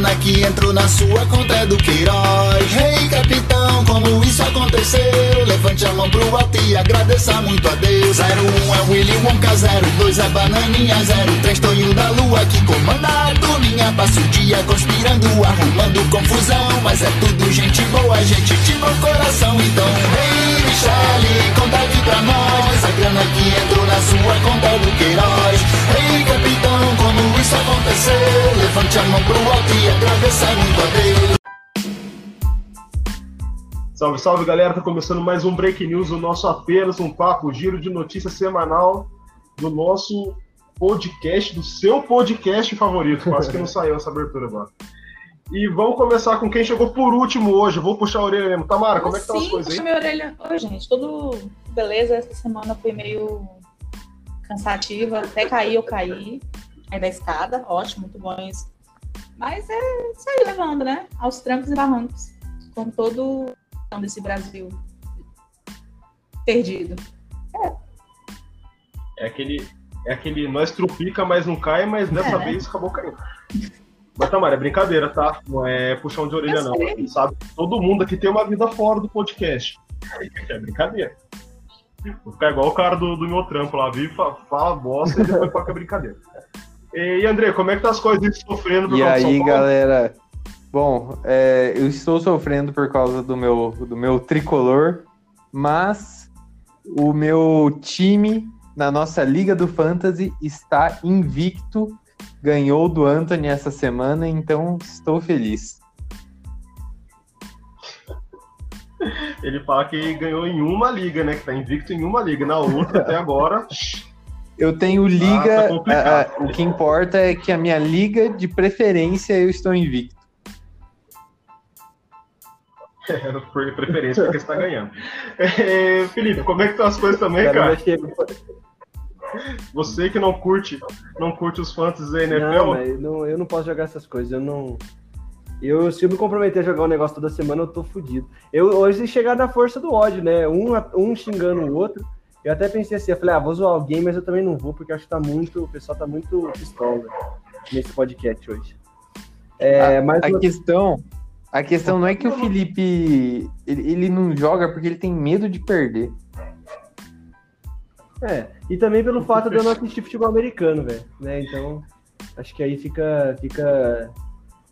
grana que entrou na sua conta é do Queiroz. Rei hey, capitão, como isso aconteceu? Levante a mão pro alto e agradeça muito a Deus. 01 é Willy Wonka, 02 é Bananinha, 03 Tonho da Lua que comanda a turminha. Passa o dia conspirando, arrumando confusão. Mas é tudo gente boa, gente de bom coração. Então, Rei hey, Michele, conta aqui pra nós. A grana que entrou na sua conta é do Queiroz. Rei hey, capitão, como isso aconteceu? Levante a mão pro alto e agradeça muito a Deus. Salve, salve galera, tá começando mais um Break News, o nosso apenas um papo, giro de notícias semanal do nosso podcast, do seu podcast favorito. Quase que não saiu essa abertura agora. E vamos começar com quem chegou por último hoje. Vou puxar a orelha mesmo. Tamara, como é que estão tá as coisas aí? minha orelha. Oi, gente, tudo beleza. Essa semana foi meio cansativa. Até cair, eu caí. Aí da escada, ótimo, muito bom isso. Mas é isso aí levando, né? Aos trancos e barrancos. Com todo desse Brasil perdido. É. É aquele, é aquele nós trupica, mas não cai, mas dessa é, né? vez acabou caindo. Mas, Tamara, é brincadeira, tá? Não é puxão de orelha, não. Sabe? Todo mundo aqui tem uma vida fora do podcast. É brincadeira. Vou ficar igual o cara do, do meu trampo lá, vive, fala bosta e depois toca brincadeira. E, André, como é que tá as coisas sofrendo por E aí, galera? Bom, é, eu estou sofrendo por causa do meu, do meu tricolor, mas o meu time na nossa Liga do Fantasy está invicto, ganhou do Anthony essa semana, então estou feliz. Ele fala que ganhou em uma liga, né? Que tá invicto em uma liga. Na outra, até agora. Eu tenho liga. Ah, tá o que importa é que a minha liga de preferência eu estou invicto. É, por preferência, porque você tá ganhando. É, Felipe, como é que estão as coisas também, cara? Você que não curte, não curte os fantasies da NFL. Não, mas não, eu não posso jogar essas coisas. Eu não. Eu, se eu me comprometer a jogar um negócio toda semana, eu tô fudido. Eu hoje chegar na força do ódio, né? Um, um xingando o outro. Eu até pensei assim, eu falei, ah, vou zoar alguém, mas eu também não vou, porque acho que tá muito. O pessoal tá muito pistola nesse podcast hoje. É, a, mas a uma... questão a questão não é que o Felipe ele, ele não joga porque ele tem medo de perder. É, e também pelo fato de eu não assistir futebol americano, velho. Né? Então, acho que aí fica. fica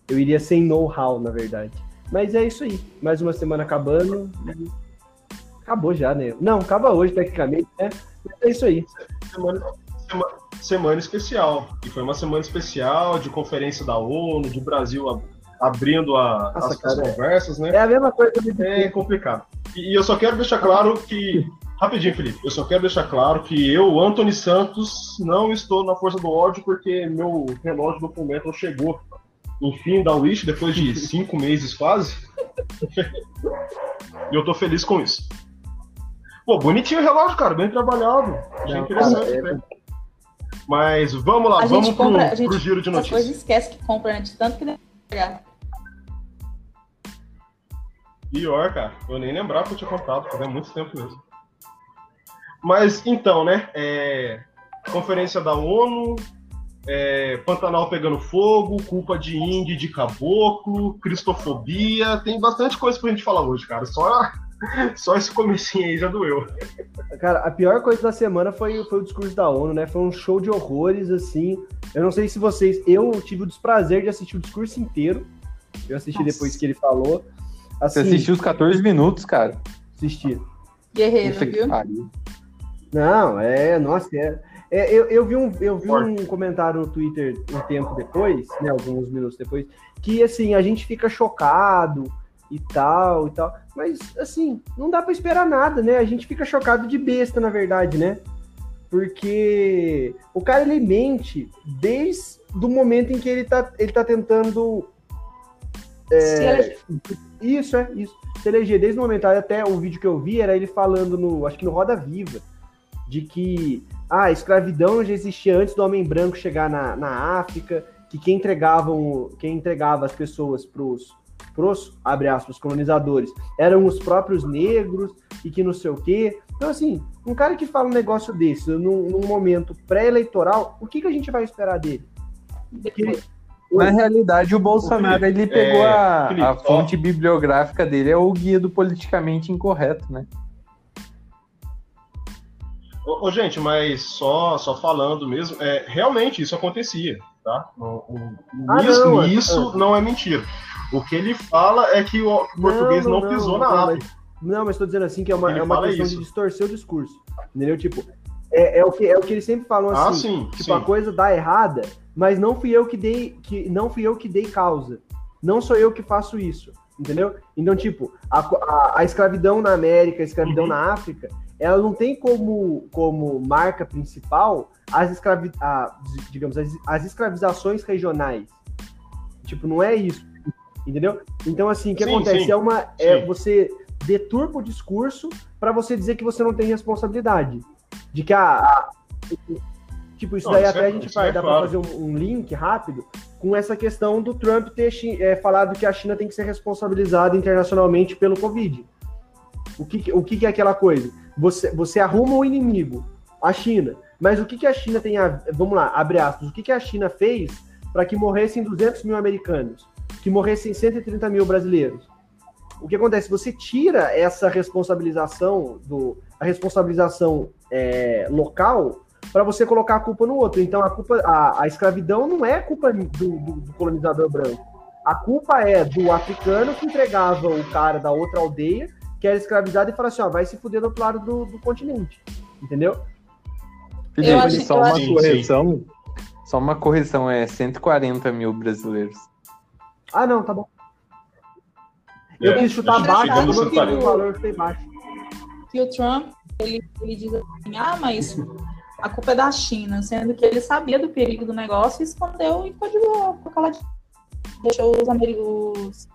eu iria sem know-how, na verdade. Mas é isso aí. Mais uma semana acabando. Acabou já, né? Não, acaba hoje, tecnicamente, né? É isso aí. Semana, semana, semana especial. E foi uma semana especial de conferência da ONU, do Brasil abrindo a, Nossa, as, cara, as, conversas, né? É a mesma coisa. É complicado. E, e, eu só quero deixar claro que. Rapidinho, Felipe. Eu só quero deixar claro que eu, Anthony Santos, não estou na força do ódio porque meu relógio do Fullmetal chegou enfim da Wish depois de cinco meses quase. e eu tô feliz com isso. Pô, bonitinho o relógio, cara, bem trabalhado. Achei interessante. É... Né? Mas vamos lá, a vamos compra, pro, gente, pro giro de notícias. Depois esquece que compra antes, tanto que deve pegar. Pior, cara. Eu nem lembrava que eu tinha comprado, fazia muito tempo mesmo. Mas então, né? É... Conferência da ONU, é... Pantanal pegando fogo, culpa de índio de caboclo, cristofobia, tem bastante coisa pra gente falar hoje, cara. Só, Só esse comecinho aí já doeu. Cara, a pior coisa da semana foi, foi o discurso da ONU, né? Foi um show de horrores, assim. Eu não sei se vocês. Eu tive o desprazer de assistir o discurso inteiro. Eu assisti Nossa. depois que ele falou. Assim, Você assistiu os 14 minutos, cara? Assisti. Guerreiro, viu? Não, é, nossa, é. é eu, eu vi, um, eu vi um comentário no Twitter um tempo depois, né, alguns minutos depois, que assim, a gente fica chocado e tal e tal, mas assim, não dá para esperar nada, né? A gente fica chocado de besta, na verdade, né? Porque o cara ele mente desde do momento em que ele tá, ele tá tentando é, isso, é, isso. Se eleger desde o momento, até o vídeo que eu vi era ele falando no, acho que no Roda Viva, de que ah, a escravidão já existia antes do homem branco chegar na, na África, que quem entregavam, quem entregava as pessoas pros, pros, abre aspas, colonizadores, eram os próprios negros e que não sei o quê. Então, assim, um cara que fala um negócio desse num, num momento pré-eleitoral, o que, que a gente vai esperar dele? Que Na realidade, o Bolsonaro ele pegou é, a, Felipe, a ó. fonte bibliográfica dele, é o guia do politicamente incorreto, né? Ô, ô, gente, mas só, só falando mesmo, é, realmente isso acontecia, tá? O- o- Ah, isso não, é- isso não é mentira. O que ele fala é que o que o português não, pisou na não, África. Mas, não, mas estou dizendo assim que é uma, Ele é uma questão isso. de distorcer o discurso. Entendeu? Tipo, é, é, o, que, é o que eles sempre falam Ah, assim. sim, Tipo, sim. a coisa dá errada, mas não fui eu que dei, que não fui eu que dei causa. Não sou eu que faço isso, entendeu? Então, tipo, a, a, a escravidão na América, a escravidão Uhum. na África, ela não tem como, como marca principal as escravi, a, digamos, as, as escravizações regionais. Tipo, não é isso, entendeu? Então, assim, o que Sim, acontece sim. é uma é Sim. você deturpa o discurso para você dizer que você não tem responsabilidade, de que a, a- tipo isso Não, daí isso até é- a gente vai é dá claro. para fazer um, um link rápido com essa questão do Trump ter é, falado que a China tem que ser responsabilizada internacionalmente pelo Covid. O que, o que, é aquela coisa? Você, você arruma o inimigo, a China. Mas o que, que a China tem a. Vamos lá, abre aspas. O que, que a China fez para que morressem 200 mil americanos? Que morressem 130 mil brasileiros? O que acontece? Você tira essa responsabilização, do, a responsabilização é, local para você colocar a culpa no outro. Então a culpa, a, a escravidão não é culpa do, do- do colonizador branco. A culpa é do africano que entregava o cara da outra aldeia, que era escravizado, e fala assim: ó, vai se fuder do outro lado do, do continente. Entendeu? Felipe, só uma correção. Só uma correção, é 140 mil brasileiros. Ah, não, tá bom. Eu É, quis chutar chegamos baixo, eu quis Maria. o valor foi baixo. que o Trump ele, ele diz assim, ah, mas a culpa é da China, sendo que ele sabia do perigo do negócio e escondeu e ficou de boa, ficou caladinho. Deixou os, os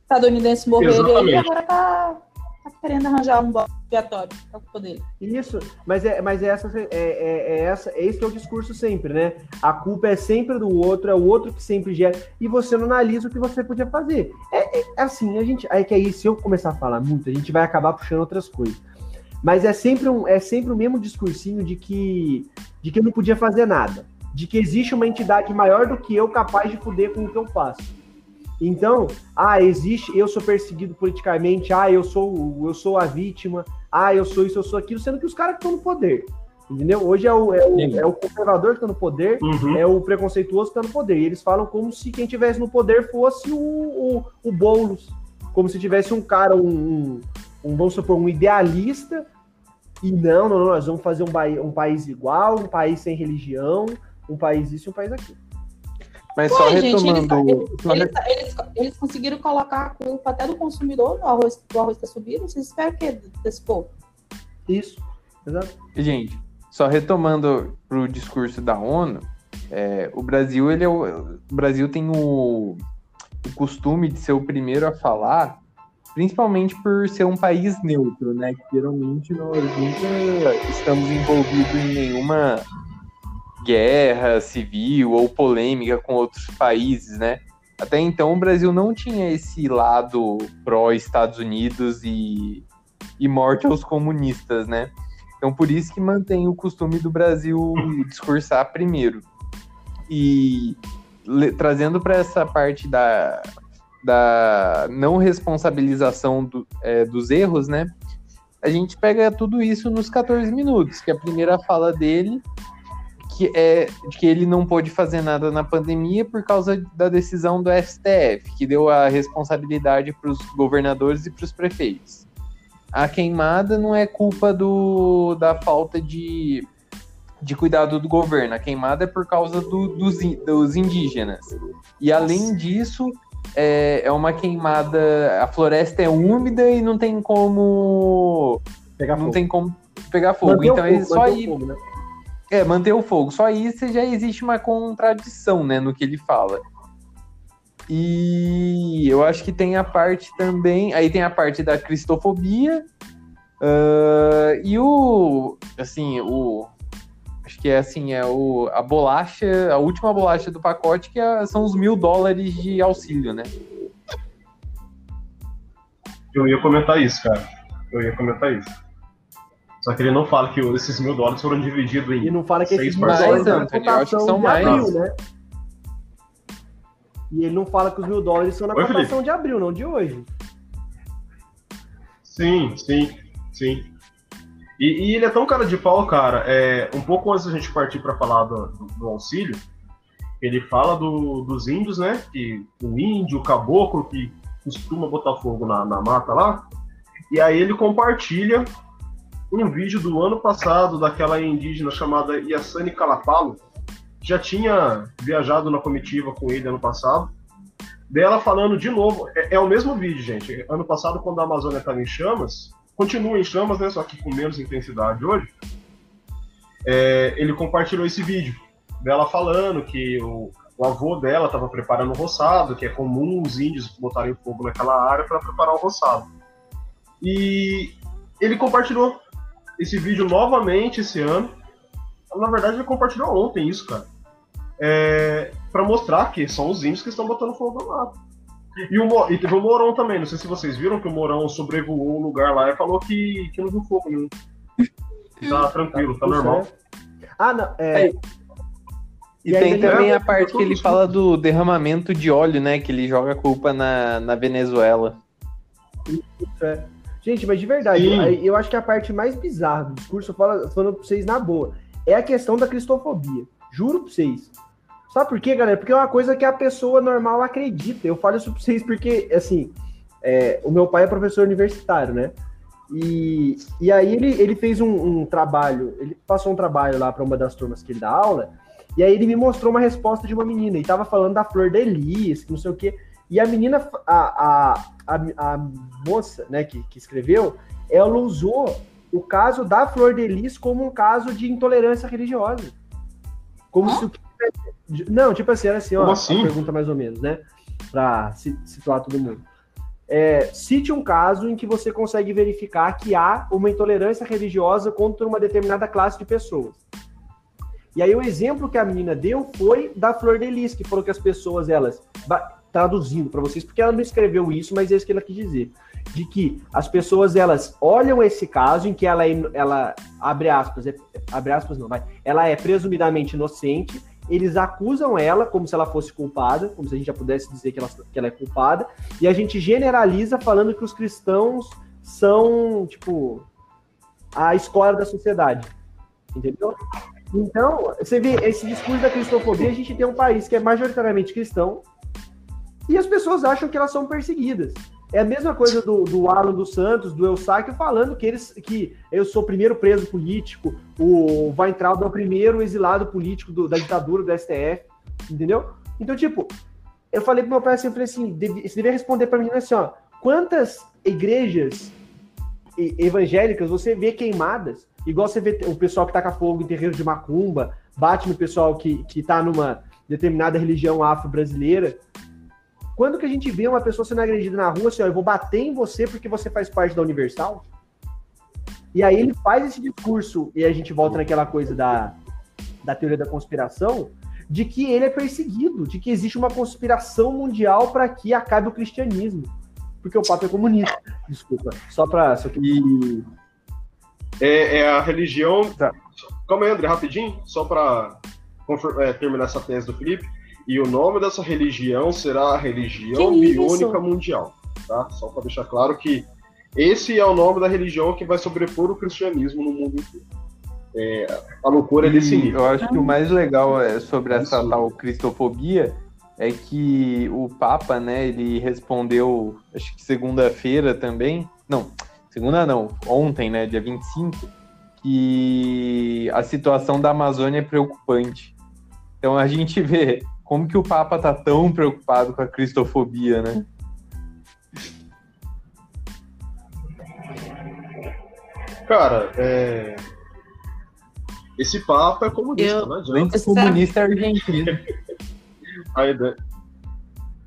estadunidenses morrerem e agora tá, tá querendo arranjar um bode expiatório pra culpa dele. Isso, mas é, mas é essa, é, é, é essa, é esse que é o discurso sempre, né? A culpa é sempre do outro, é o outro que sempre gera, e você não analisa o que você podia fazer. É, é- é assim, a gente, aí que aí se eu começar a falar muito, a gente vai acabar puxando outras coisas. Mas é sempre um, é sempre o mesmo discursinho de que, de que eu não podia fazer nada, de que existe uma entidade maior do que eu capaz de poder com o que eu faço. Então, ah, existe, eu sou perseguido politicamente, ah, eu sou, eu sou a vítima, ah, eu sou isso, eu sou aquilo, sendo que os caras que estão no poder. Entendeu? Hoje é o, é o, é o conservador que está no poder, Uhum. é o preconceituoso que está no poder. E eles falam como se quem tivesse no poder fosse o, o, o Boulos. Como se tivesse um cara, um, um, um, vamos supor, um idealista. E não, não, não, nós vamos fazer um, um país igual, um país sem religião, um país isso e um país aquilo. Mas só gente, eles, retomando. só eles, eles, eles conseguiram colocar a culpa até do consumidor no arroz, do arroz ter subido. Vocês esperam o quê desse povo? Isso. Exato. Gente, só retomando pro discurso da ONU, é, o Brasil, ele é o, o Brasil tem o, o costume de ser o primeiro a falar, principalmente por ser um país neutro, né? Que geralmente nós nunca estamos envolvidos em nenhuma guerra civil ou polêmica com outros países, né? Até então o Brasil não tinha esse lado pró-Estados Unidos e, e morte aos comunistas, né? Então, por isso que mantém o costume do Brasil discursar primeiro. E le- trazendo para essa parte da, da não responsabilização do- é, dos erros, né? A gente pega tudo isso nos 14 minutos, que a primeira fala dele que é de que ele não pôde fazer nada na pandemia por causa da decisão do STF, que deu a responsabilidade para os governadores e para os prefeitos a queimada não é culpa do, da falta de, de cuidado do governo. A queimada é por causa do- dos, dos indígenas. E além disso, é, é uma queimada. A floresta é úmida e não tem como. Pegar Não fogo. tem como pegar fogo. Então, ele só manter o aí. fogo, né? É, manter o fogo. Só isso já existe uma contradição, né, no que ele fala. E eu acho que tem a parte também. Aí tem a parte da cristofobia. ah, e o. Assim, o. Acho que é assim, é o, a bolacha, a última bolacha do pacote, que é- são os mil dólares de auxílio, né? Eu ia comentar isso, cara. Eu ia comentar isso. Só que ele não fala que esses mil dólares foram divididos E em. não fala que Seis esses mil parcelas, dólares são de mais. abril, né? E ele não fala que os mil dólares são na Oi, cotação Felipe. de abril, não de hoje. Sim, sim, sim. E, e ele é tão cara de pau, cara. É, um pouco antes da gente partir para falar do, do- do auxílio, ele fala do- dos índios, né? Que o índio, o caboclo que costuma botar fogo na, na mata lá. E aí ele compartilha um vídeo do ano passado daquela indígena chamada Yassani Calapalo, já tinha viajado na comitiva com ele ano passado. Dela falando de novo, é, é o mesmo vídeo, gente. Ano passado, quando a Amazônia estava em chamas, continua em chamas, né? Só que com menos intensidade hoje. é, ele compartilhou esse vídeo dela falando que o, o avô dela estava preparando o roçado, que é comum os índios botarem fogo naquela área para preparar o roçado. E ele compartilhou esse vídeo novamente esse ano. Na verdade, ele compartilhou ontem isso, cara. É, para mostrar que são os índios que estão botando fogo na mata. E, o, e teve o Morão também, não sei se vocês viram que o Morão sobrevoou o lugar lá e falou que, que não viu fogo nenhum. Que Tá tranquilo, tá normal. Ah, não. É, É. E, E tem também é- a parte que ele fala do derramamento de óleo, né? Que ele joga a culpa na, na Venezuela. é. Gente, mas de verdade, Sim. eu acho que a parte mais bizarra do discurso, eu falo, falando pra vocês na boa, é a questão da cristofobia. Juro pra vocês. Sabe por quê, galera? Porque é uma coisa que a pessoa normal acredita. Eu falo isso pra vocês porque, assim, é, o meu pai é professor universitário, né? E, e aí ele, ele fez um, um trabalho, ele passou um trabalho lá para uma das turmas que ele dá aula, e aí ele me mostrou uma resposta de uma menina, e tava falando da flor da Elis, que não sei o quê. E a menina, a, a, a, a moça, né, que, que escreveu, ela usou o caso da flor de lis como um caso de intolerância religiosa. Como Hã? se o que- Não, tipo assim, era assim, ó, assim? pergunta mais ou menos, né? Pra si- situar todo mundo. É, cite um caso em que você consegue verificar que há uma intolerância religiosa contra uma determinada classe de pessoas. E aí o exemplo que a menina deu foi da Flor de Lis, que falou que as pessoas, elas, traduzindo para vocês, porque ela não escreveu isso, mas é isso que ela quis dizer, de que as pessoas, elas olham esse caso em que ela, é ela abre aspas, é, abre aspas não, vai, ela é presumidamente inocente, eles acusam ela como se ela fosse culpada, como se a gente já pudesse dizer que ela, que ela é culpada, e a gente generaliza falando que os cristãos são, tipo, a escola da sociedade. Entendeu? Então, você vê esse discurso da cristofobia, a gente tem um país que é majoritariamente cristão e as pessoas acham que elas são perseguidas. É a mesma coisa do, do Alan dos Santos, do Eustáquio, falando que eles que eu sou o primeiro preso político, o Weintraub é o primeiro exilado político do- da ditadura do STF, entendeu? Então, tipo, eu falei pro meu pai assim, eu falei assim, deve- você deveria responder pra mim assim, ó, quantas igrejas evangélicas você vê queimadas, igual você vê o pessoal que taca fogo em terreiro de macumba, bate no pessoal que, que tá numa determinada religião afro-brasileira. Quando que a gente vê uma pessoa sendo agredida na rua, assim, ó, eu vou bater em você porque você faz parte da Universal? E aí ele faz esse discurso, e a gente volta naquela coisa da, da teoria da conspiração, de que ele é perseguido, de que existe uma conspiração mundial para que acabe o cristianismo. Porque o Papa é comunista. Desculpa. Só para. Só que... E É, é a religião. Tá. Calma aí, André, rapidinho, só para terminar essa tese do Felipe. E o nome dessa religião será a religião Que isso? biônica mundial, tá? Só para deixar claro que esse é o nome da religião que vai sobrepor o cristianismo no mundo inteiro. É, a loucura é desse E nível. eu acho que o mais legal é sobre essa Isso. tal cristofobia é que o Papa, né, ele respondeu, acho que segunda-feira também, não, segunda não, ontem, né, dia 25, que a situação da Amazônia é preocupante. Então a gente vê como que o Papa tá tão preocupado com a cristofobia, né? Cara, é... esse Papa é comunista, Eu- não adianta. Além comunista é argentino. A ideia-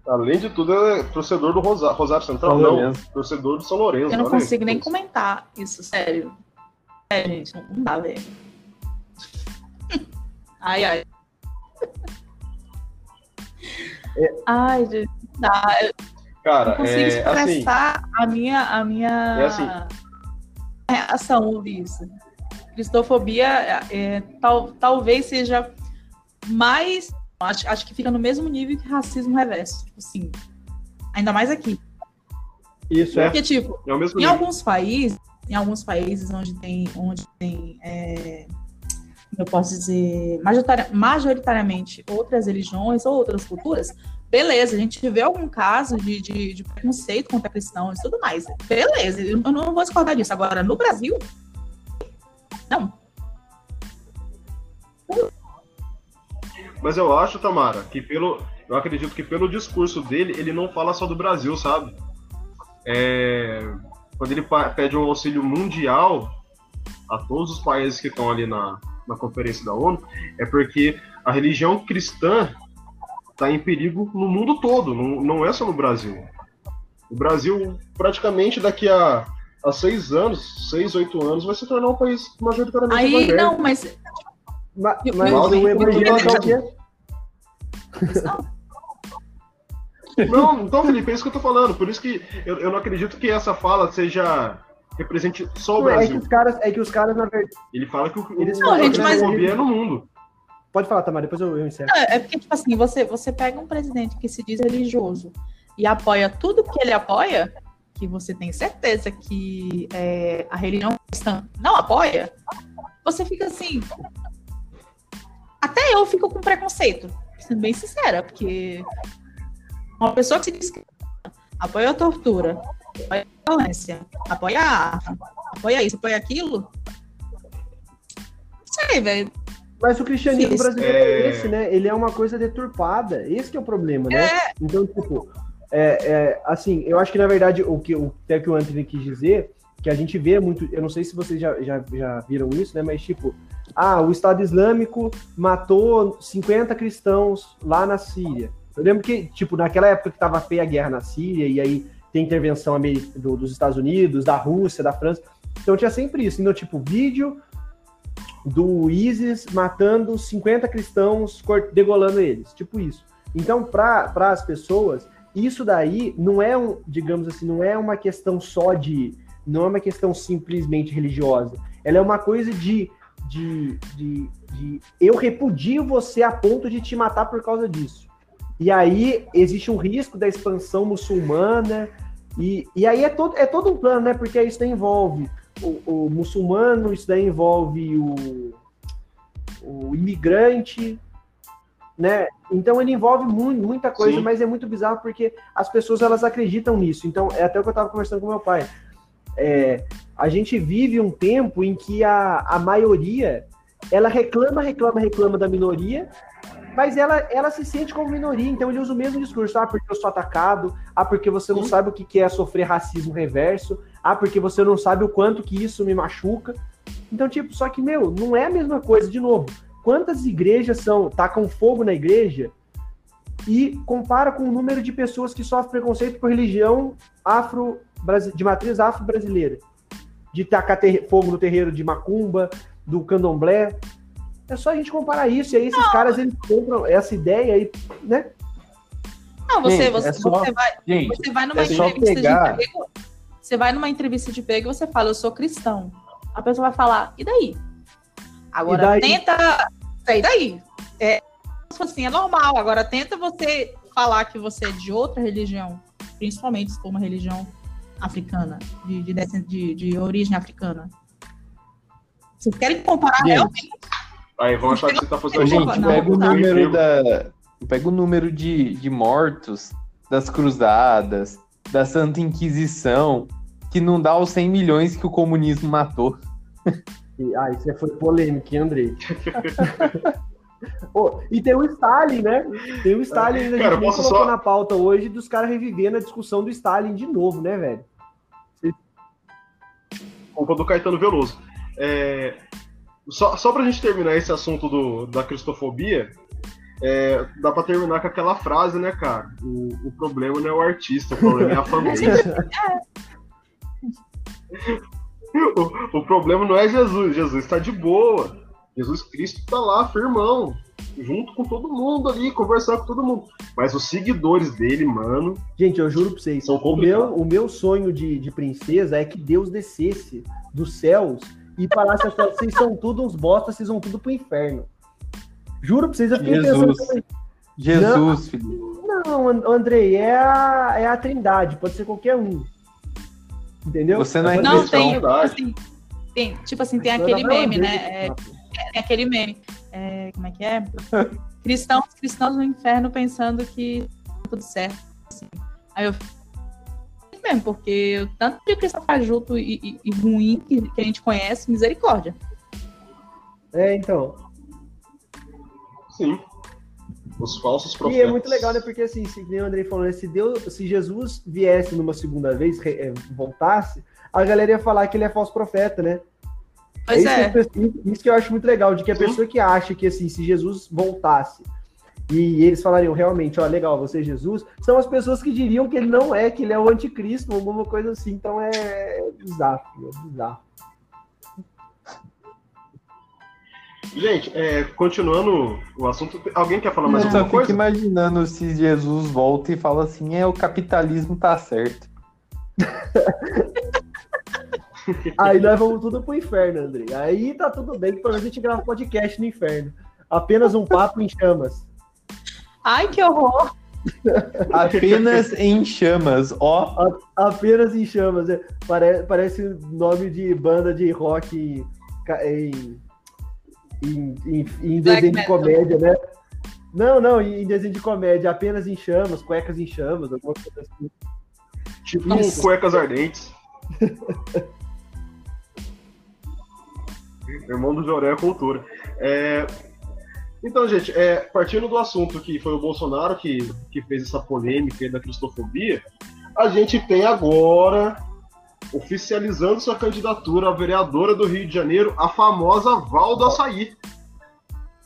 Além de tudo, é torcedor do Rosa- Rosário Central, não, Lourenço. torcedor do São Lourenço. Eu não aí. consigo nem comentar isso, sério. É, gente, não dá, velho. Ai, ai. Ai, gente. Eu Cara, não consigo é assim, expressar a minha, a minha É assim. reação ouvir isso. Cristofobia é, tal, talvez seja mais Acho, acho que fica no mesmo nível que racismo reverso. Tipo assim. Ainda mais aqui. Isso é. Porque, tipo, É o mesmo em nível. alguns países, em alguns países onde tem, onde tem é, eu posso dizer, majoritari- majoritariamente outras religiões ou outras culturas, beleza, a gente vê algum caso de, de, de preconceito contra cristãos e tudo mais. Beleza, eu não vou discordar disso. Agora, no Brasil, não. Mas eu acho, Tamara, que pelo. Eu acredito que pelo discurso dele, ele não fala só do Brasil, sabe? É, quando ele pede um auxílio mundial a todos os países que estão ali na, na conferência da ONU, é porque a religião cristã está em perigo no mundo todo, não, não é só no Brasil. O Brasil, praticamente daqui a, a seis anos, seis, oito anos, vai se tornar um país majoritariamente Aí, evangélico. não, mas Ma- Mas eu- o eu- evangélico é o quê? Não, então, Felipe, é isso que eu tô falando. Por isso que eu, eu não acredito que essa fala seja represente só o Não, É que Brasil. os caras, é que os caras, na verdade. Ele fala que o, Eles o, Não, a gente, mas- cristofobia é no mundo. Pode falar, Tamara, depois eu, eu encerro. É, é porque, tipo assim, você, você pega um presidente que se diz religioso e apoia tudo que ele apoia, que você tem certeza que é, a religião cristã não apoia, você fica assim. Até eu fico com preconceito, sendo bem sincera, porque uma pessoa que se diz que apoia a tortura, apoia a violência, apoia a arma, apoia isso, apoia aquilo. Não sei, velho. Mas o cristianismo Isso. brasileiro é... É. esse, né? Ele é uma coisa deturpada. Esse que é o problema, né? Então, tipo, é, é, assim, eu acho que na verdade o que o, até que o Anthony quis dizer, que a gente vê muito, eu não sei se vocês já, já, já viram isso, né? Mas tipo, ah, o Estado Islâmico matou 50 cristãos lá na Síria. Eu lembro que, tipo, naquela época que tava feia a guerra na Síria, e aí tem intervenção do- dos Estados Unidos, da Rússia, da França. Então tinha sempre isso. Então, tipo, vídeo do ISIS matando 50 cristãos, degolando eles. Tipo isso. Então, para as pessoas, isso daí não é um, digamos assim, não é uma questão só de. Não é uma questão simplesmente religiosa. Ela é uma coisa de. de, de, de eu repudio você a ponto de te matar por causa disso. E aí existe um risco da expansão muçulmana. E, e aí é todo, é todo um plano, né? Porque isso daí envolve o, o muçulmano, isso daí envolve o, o imigrante, né? Então ele envolve muito, muita coisa, Sim. mas é muito bizarro porque as pessoas elas acreditam nisso. Então é até o que eu estava conversando com meu pai. É, a gente vive um tempo em que a, a maioria ela reclama, reclama, reclama da minoria, mas ela, ela se sente como minoria, então ele usa o mesmo discurso, ah, porque eu sou atacado, ah, porque você não sabe o que é sofrer racismo reverso, ah, porque você não sabe o quanto que isso me machuca. Então, tipo, só que, meu, não é a mesma coisa, de novo. Quantas igrejas são, tacam fogo na igreja e compara com o número de pessoas que sofrem preconceito por religião afro de matriz afro-brasileira. De tacar fogo no terreiro de Macumba, do Candomblé. É só a gente comparar isso. E aí esses caras, eles compram essa ideia aí, né? Não, você, Gente, você, é só- você vai, Gente, você vai numa é entrevista pegar- de emprego. Você vai numa entrevista de emprego e você fala, eu sou cristão. A pessoa vai falar, e daí? Agora E daí? tenta. E daí? É, assim, é normal. Agora tenta você falar que você é de outra religião, principalmente se for uma religião africana, de, de, de, de origem africana. Vocês querem comparar Gente, realmente? Aí vão achar que você tá fazendo Gente, Não, pega o número da. Pega o número de, de mortos das cruzadas, da Santa Inquisição, que não dá os 100 milhões que o comunismo matou. Ah, isso foi polêmico, hein, Andrei? Pô, e tem o Stalin, né? Tem o Stalin ainda, a Cara, gente nem posso colocou só- na pauta hoje dos caras revivendo a discussão do Stalin de novo, né, velho? culpa do Caetano Veloso. É, só, só pra gente terminar esse assunto do, da cristofobia, é, dá pra terminar com aquela frase, né, cara? O, o problema não é o artista, o problema é a fanbase. o, o problema não é Jesus, Jesus tá de boa. Jesus Cristo tá lá, firmão, junto com todo mundo ali, conversando com todo mundo. Mas os seguidores dele, mano, Gente, eu juro pra vocês, o meu, o meu sonho de, de princesa é que Deus descesse dos céus e parasse a falar, vocês são tudo uns bosta, vocês vão tudo pro inferno. Juro pra vocês, eu fiquei Jesus. pensando, Jesus. Não, And- Andrei, é a, é a trindade, pode ser qualquer um. Entendeu? Você não é Não, tem, tipo assim, tem, tipo assim, tem aquele da meme, né? É, tem aquele meme. É, como é que é? Cristãos, cristãos no inferno pensando que tá tudo certo. assim. Aí eu fico mesmo, porque o tanto de cristão fajuto e, e- e ruim que, que a gente conhece, misericórdia. É, então. Sim. Os falsos E profetas. é muito legal, né? Porque assim, se nem o Andrei falou, né? se, Deus, se Jesus viesse numa segunda vez, re- eh, voltasse, a galera ia falar que ele é falso profeta, né? Pois isso, é. que isso que eu acho muito legal, de que a Sim. pessoa que acha que assim, se Jesus voltasse e eles falariam realmente, ó, legal, você é Jesus, são as pessoas que diriam que ele não é, que ele é o anticristo, alguma coisa assim. Então é bizarro, é bizarro. Gente, é, continuando o assunto, alguém quer falar mais Eu só alguma fico coisa? imaginando se Jesus volta e fala assim, é, o capitalismo tá certo. Aí nós vamos tudo pro inferno, André. Aí tá tudo bem, que pelo menos a gente grava podcast no inferno. Apenas um papo em chamas. Ai, que horror! Apenas em chamas, ó. Apenas em chamas. é. Pare- parece nome de banda de rock em, em, em, em- desenho de metal. comédia, né? Não, não, em desenho de comédia, apenas em chamas, cuecas em chamas, alguma coisa assim. Tipo Isso. cuecas ardentes. Irmão do Joré é cultura. É, Então, gente, é, partindo do assunto que foi o Bolsonaro que, que fez essa polêmica da cristofobia, a gente tem agora oficializando sua candidatura a vereadora do Rio de Janeiro, a famosa Val do Açaí.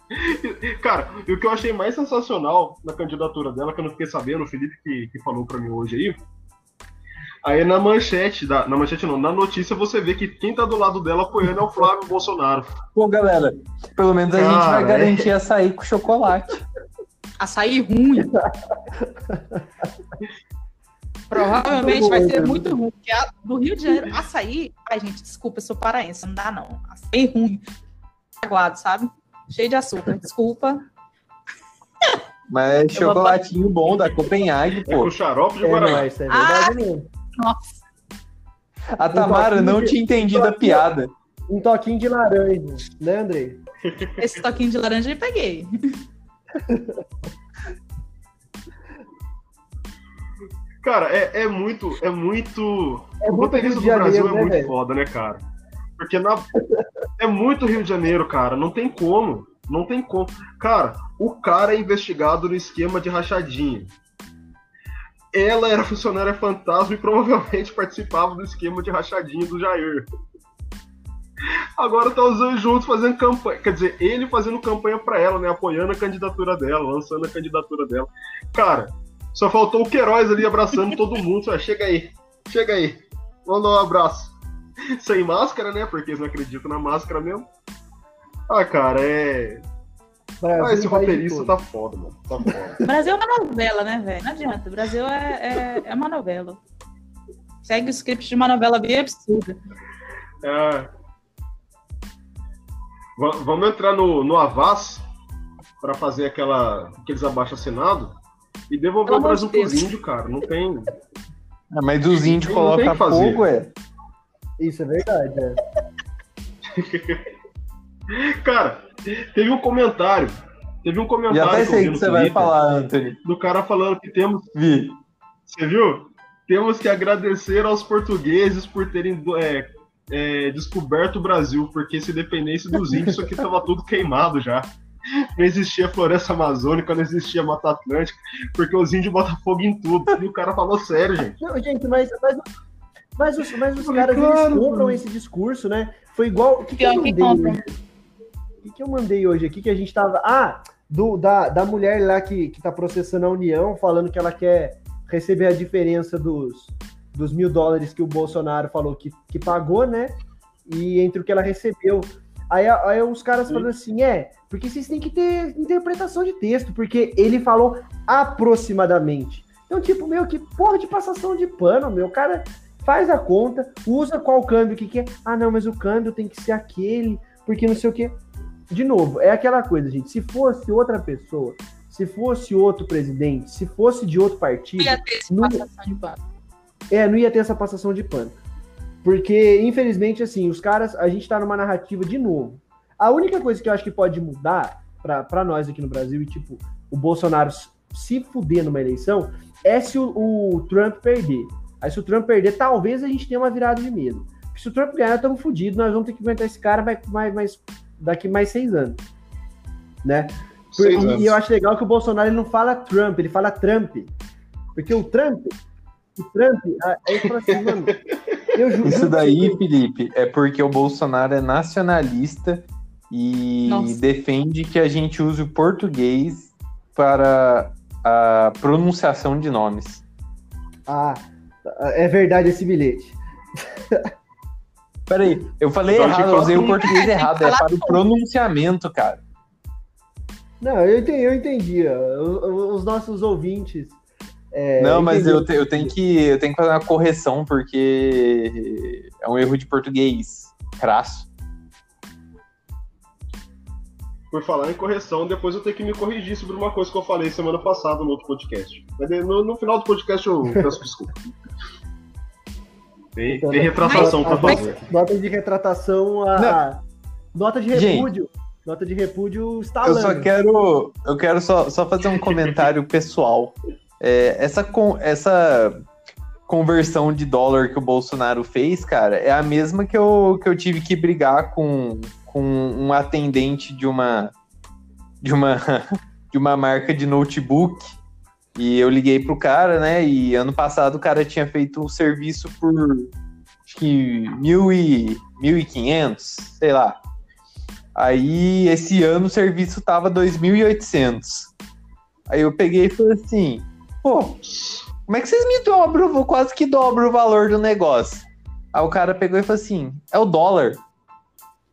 Cara, e o que eu achei mais sensacional na candidatura dela, que eu não fiquei sabendo, o Felipe que, que falou pra mim hoje aí, Aí na manchete, da, na manchete não, na notícia você vê que quem tá do lado dela apoiando é o Flávio Bolsonaro. Pô, galera, pelo menos a gente Cara, vai é. garantir açaí com chocolate. Açaí ruim. Provavelmente vai ser muito ruim. Porque a, do Rio de Janeiro, açaí. Ai, gente, desculpa, eu sou paraense, não dá não. Açaí ruim. Aguado, sabe? Cheio de açúcar. Desculpa. Mas chocolatinho bom da Copenhague, É com pô. xarope de É, Guaraná. não, isso é verdade mesmo. Nossa. A Tamara não tinha entendido a piada. Um toquinho de laranja, né, Andrei? Esse toquinho de laranja eu peguei. Cara, é, é muito, é muito. É o roteirista de do Brasil Janeiro, é né, muito velho? foda, né, cara? Porque na... é muito Rio de Janeiro, cara. Não tem como. Não tem como. Cara, o cara é investigado no esquema de rachadinha. Ela era funcionária fantasma e provavelmente participava do esquema de rachadinha do Jair. Agora tá os dois juntos fazendo campanha. Quer dizer, ele fazendo campanha pra ela, né? Apoiando a candidatura dela, lançando a candidatura dela. Cara, só faltou o Queiroz ali abraçando todo mundo. Só, chega aí, chega aí. Vamos dar um abraço. Sem máscara, né? Porque eles não acreditam na máscara mesmo. Ah, cara, é. Brasil Ah, esse roteirista tá foda, mano. Tá foda. O Brasil é uma novela, né, velho? Não adianta. O Brasil é, é, é uma novela. Segue o script de uma novela bem absurda. É. Va- Vamos entrar no, no Avaz para fazer aquela, aqueles abaixo-assinado e devolver Pelo o Brasil pros índios, cara. Não tem. Ah, Mas os índios colocam fogo, é. Isso é verdade, é. Cara, teve um comentário. Teve um Já comentário até eu vi sei o que você vai Twitter falar, Anthony. do cara falando que temos. Vi. Você viu? Temos que agradecer aos portugueses por terem é, é, descoberto o Brasil, porque se dependesse dos índios, isso aqui tava tudo queimado já. Não existia floresta amazônica, não existia Mata Atlântica, porque os índios botam fogo em tudo. E o cara falou sério, gente. Não, gente, mas, mas, mas os, mas os caras claro, eles compram mano. esse discurso, né? Foi igual. O que, que que. Que, que eu mandei hoje aqui que a gente tava. Ah, do, da, da mulher lá que, que tá processando a União, falando que ela quer receber a diferença dos, dos mil dólares que o Bolsonaro falou que, que pagou, né? E entre o que ela recebeu. Aí, aí os caras Sim. falando assim, é, porque vocês têm que ter interpretação de texto, porque ele falou aproximadamente. Então, tipo, meu, que porra de passação de pano, meu. O cara faz a conta, usa qual câmbio que quer. Ah, não, mas o câmbio tem que ser aquele, porque não sei o quê. De novo, é aquela coisa, gente. Se fosse outra pessoa, se fosse outro presidente, se fosse de outro partido, Ia ter essa Não- passação de pano. é, não ia ter essa passação de pano. Porque, infelizmente, assim, os caras, a gente tá numa narrativa de novo. A única coisa que eu acho que pode mudar pra, pra nós aqui no Brasil e, tipo, o Bolsonaro se fuder numa eleição é se o, o Trump perder. Aí, se o Trump perder, talvez a gente tenha uma virada de medo. Porque se o Trump ganhar, estamos fodidos, nós vamos ter que aguentar esse cara vai, mais, daqui mais seis anos. Né? Por- Seis e, anos. e eu acho legal que o Bolsonaro ele não fala Trump, ele fala Trump. Porque o Trump, o Trump, ah, aí eu falo assim, mano, eu juro. Isso daí, Felipe, é porque o Bolsonaro é nacionalista e Nossa. defende que a gente use o português para a pronunciação de nomes. Ah, é verdade esse bilhete. Peraí, eu falei Eu achei errado, que eu usei o português É, errado, é para o pronunciamento, cara. Não, eu entendi, eu entendi. Os, os nossos ouvintes. é, Não, mas eu, te- eu tenho que, eu tenho que fazer uma correção, porque é um erro de português crasso. Por falar em correção, depois eu tenho que me corrigir sobre uma coisa que eu falei semana passada no outro podcast. Mas no, no final do podcast eu peço desculpa. Tem, tem retratação pra Mas- fazer. Nota de retratação, a, Não. nota de Gente. repúdio. Nota de repúdio Eu instalando. só quero, eu quero só, só fazer um comentário pessoal. É, essa, con- essa conversão de dólar que o Bolsonaro fez, cara, é a mesma que eu, que eu tive que brigar com, com um atendente de uma, de uma de uma marca de notebook. E eu liguei pro cara, né? E ano passado o cara tinha feito um serviço por acho que mil e, 1.500, sei lá. Aí, esse ano, o serviço tava 2.800. Aí eu peguei e falei assim, pô, como é que vocês me dobram, eu quase que dobro o valor do negócio? Aí o cara pegou e falou assim, é o dólar.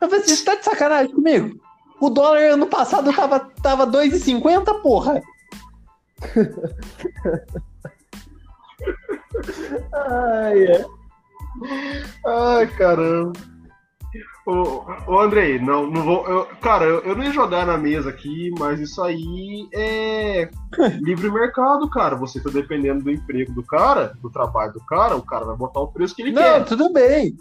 Eu falei assim, você tá de sacanagem comigo? O dólar ano passado tava, tava 2,50, porra. Ai, é. Ai, caramba. Ô, ô Andrei, não, não vou. eu- cara, eu, eu não ia jogar na mesa aqui, mas isso aí é livre mercado, cara. Você tá dependendo do emprego do cara, do trabalho do cara, o cara vai botar o preço que ele Não, quer. tudo bem.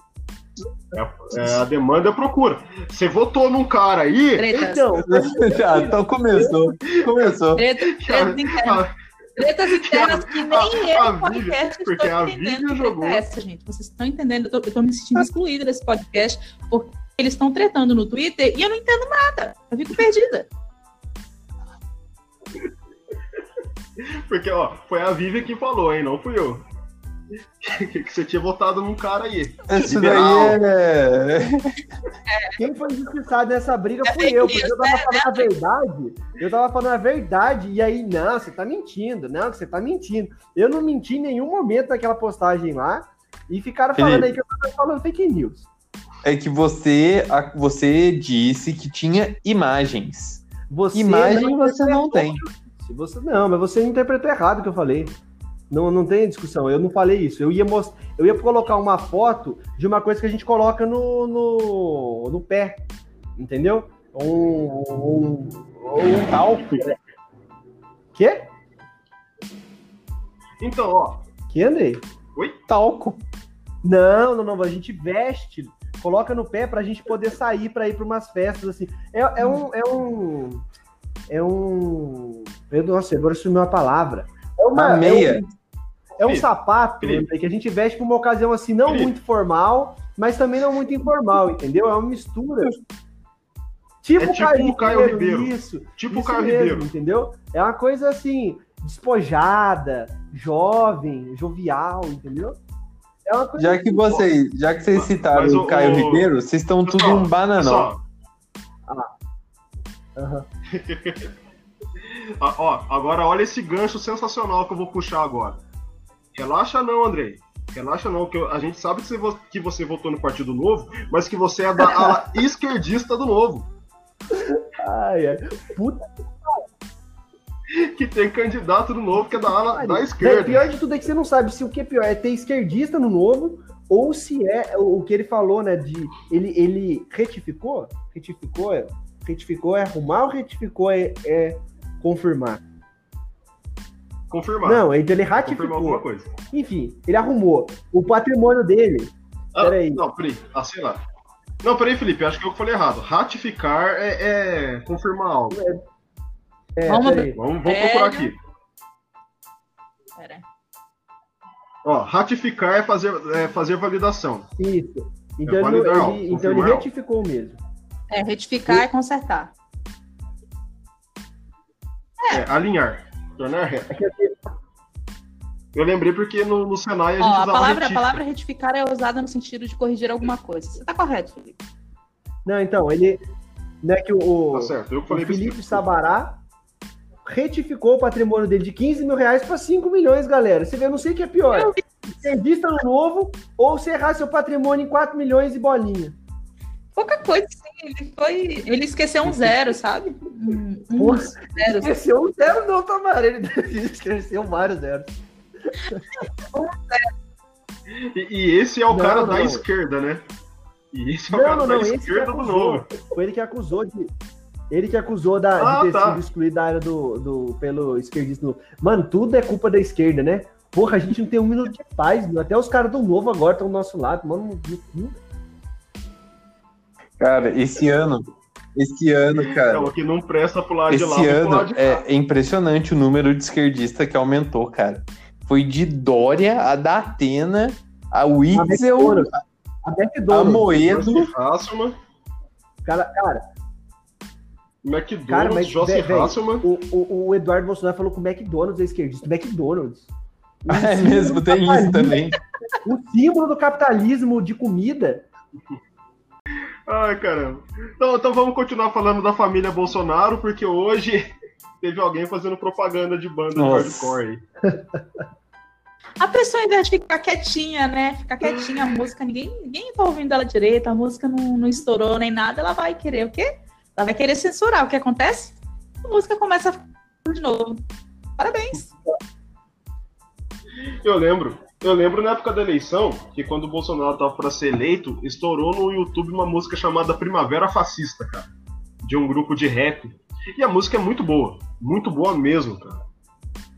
É a demanda e a procura. Você votou num cara aí. Tretas. Então, Já, então começou. Começou. Tretas, tretas internas. Tretas internas que nem a- eu, a no podcast, porque estou a entendendo jogou. é essa, gente. Vocês estão entendendo? Eu tô me sentindo excluída desse podcast, porque eles estão tretando no Twitter e eu não entendo nada. Eu fico perdida. Porque, ó, foi a Vivian que falou, hein? Não fui eu. Que, você tinha votado num cara aí. Isso daí é. quem foi injustiçado nessa briga É fui eu, porque eu tava né? falando a verdade. Eu tava falando a verdade, e aí, não, você tá mentindo, não, você tá mentindo. Eu não menti em nenhum momento naquela postagem lá, e ficaram falando Felipe. aí que eu tava falando fake news. É que você, a- você disse que tinha imagens. Você Imagem você não tem. Se você não, mas você interpretou errado o que eu falei. Não, não tem discussão. Eu não falei isso. Eu ia most... eu ia colocar uma foto de uma coisa que a gente coloca no, no, no pé, entendeu? Um, um, um talco. Quê? Então, ó, Que Andrei? Talco. Não, não, não. A gente veste, coloca no pé pra gente poder sair pra ir pra umas festas assim. É, é um, é um, é um. Meu Nossa, agora sumiu a palavra. É uma A meia. É um, é um Felipe, sapato Felipe. Andrei, que a gente veste pra uma ocasião assim não Felipe. muito formal, mas também não muito informal, entendeu? É uma mistura. Tipo, É tipo o Caio Ribeiro. Isso. tipo o Isso Caio mesmo, Ribeiro. entendeu? É uma coisa assim, despojada, jovem, jovial, entendeu? É uma coisa Já que assim, vocês, já que vocês citaram Mas o, o- Caio o- Ribeiro, vocês estão tudo um bananão. Ah, ó, agora olha esse gancho sensacional que eu vou puxar agora. Relaxa não, Andrei. Relaxa não, que a gente sabe que você, vo- que você votou no Partido Novo, mas que você é da ala esquerdista do Novo. Ai, ai. Puta Que tem candidato do Novo que é da ala da pariu. esquerda. Pior de tudo é que você não sabe se o que é pior é ter esquerdista no novo ou se é o o que ele falou, né? De ele, ele retificou? Retificou é, retificou é arrumar ou retificou é, é confirmar? Confirmar. Não, então ele confirmar alguma ratificou. coisa. Enfim, ele arrumou. O patrimônio dele. Ah, Peraí. Não, peraí. Ah, sei lá. Não, peraí, Felipe, acho que eu falei errado. Ratificar é, é confirmar algo. É, Vamos peraí. Vamos, vamos É. procurar aqui. Pera. Ó, ratificar é fazer, é fazer validação. Isso. Então, É ele, validar ele- então ele algo. retificou mesmo. É, retificar e consertar. É, alinhar. Tornar reto. É assim, Eu lembrei porque no, no Senai a gente Ó, a usava palavra, a palavra retificar é usada no sentido de corrigir alguma coisa. Você tá correto, Felipe. Não, então, ele. Não é que o, o, Tá certo, eu que o falei Felipe. Sabará retificou o patrimônio dele de 15 mil reais para 5 milhões, galera. Você vê, eu não sei o que é pior. Serviço no novo ou você errar seu patrimônio em 4 milhões e bolinha. Pouca coisa, sim. Ele foi. Ele esqueceu um zero, sabe? Um, um Porra. zero. Esqueceu um zero, não, Tamara. Ele esqueceu vários zeros. E, e esse é o Não, cara não. da esquerda, né? E esse é o Não, cara não, da esquerda do novo. Foi ele que acusou de. Ele que acusou da, Ah, de ter tá. sido excluído da área do, do, pelo esquerdista. novo. Mano, tudo é culpa da esquerda, né? Porra, a gente não tem um minuto de paz. meu. Até os caras do novo agora estão do nosso lado. Mano, Cara, esse ano, esse ano, É cara, o que não presta pro lado de lá, esse ano lado de cá. é impressionante o número de esquerdista que aumentou, cara. Foi de Dória a Datena, a Witzel, McDonald's. a a McDonald's. Moedo. Cara, cara, McDonald's, Cara, mas, José Hasselman. o, o, o Eduardo Bolsonaro falou que o McDonald's é esquerdista. McDonald's. O É mesmo, tem isso também. O símbolo do capitalismo de comida. Ai, caramba. Então, então vamos continuar falando da família Bolsonaro, porque hoje teve alguém fazendo propaganda de banda Nossa. de hardcore aí. A pessoa, ao invés de ficar quietinha, né? Ficar quietinha, a música, ninguém, ninguém tá ouvindo ela direito, a música não, não estourou nem nada, ela vai querer o quê? Ela vai querer censurar. O que acontece? A música começa a de novo. Parabéns. Eu lembro. Eu lembro na época da eleição que quando o Bolsonaro tava pra ser eleito, estourou no YouTube uma música chamada Primavera Fascista, cara. De um grupo de rap. E a música é muito boa. Muito boa mesmo, cara.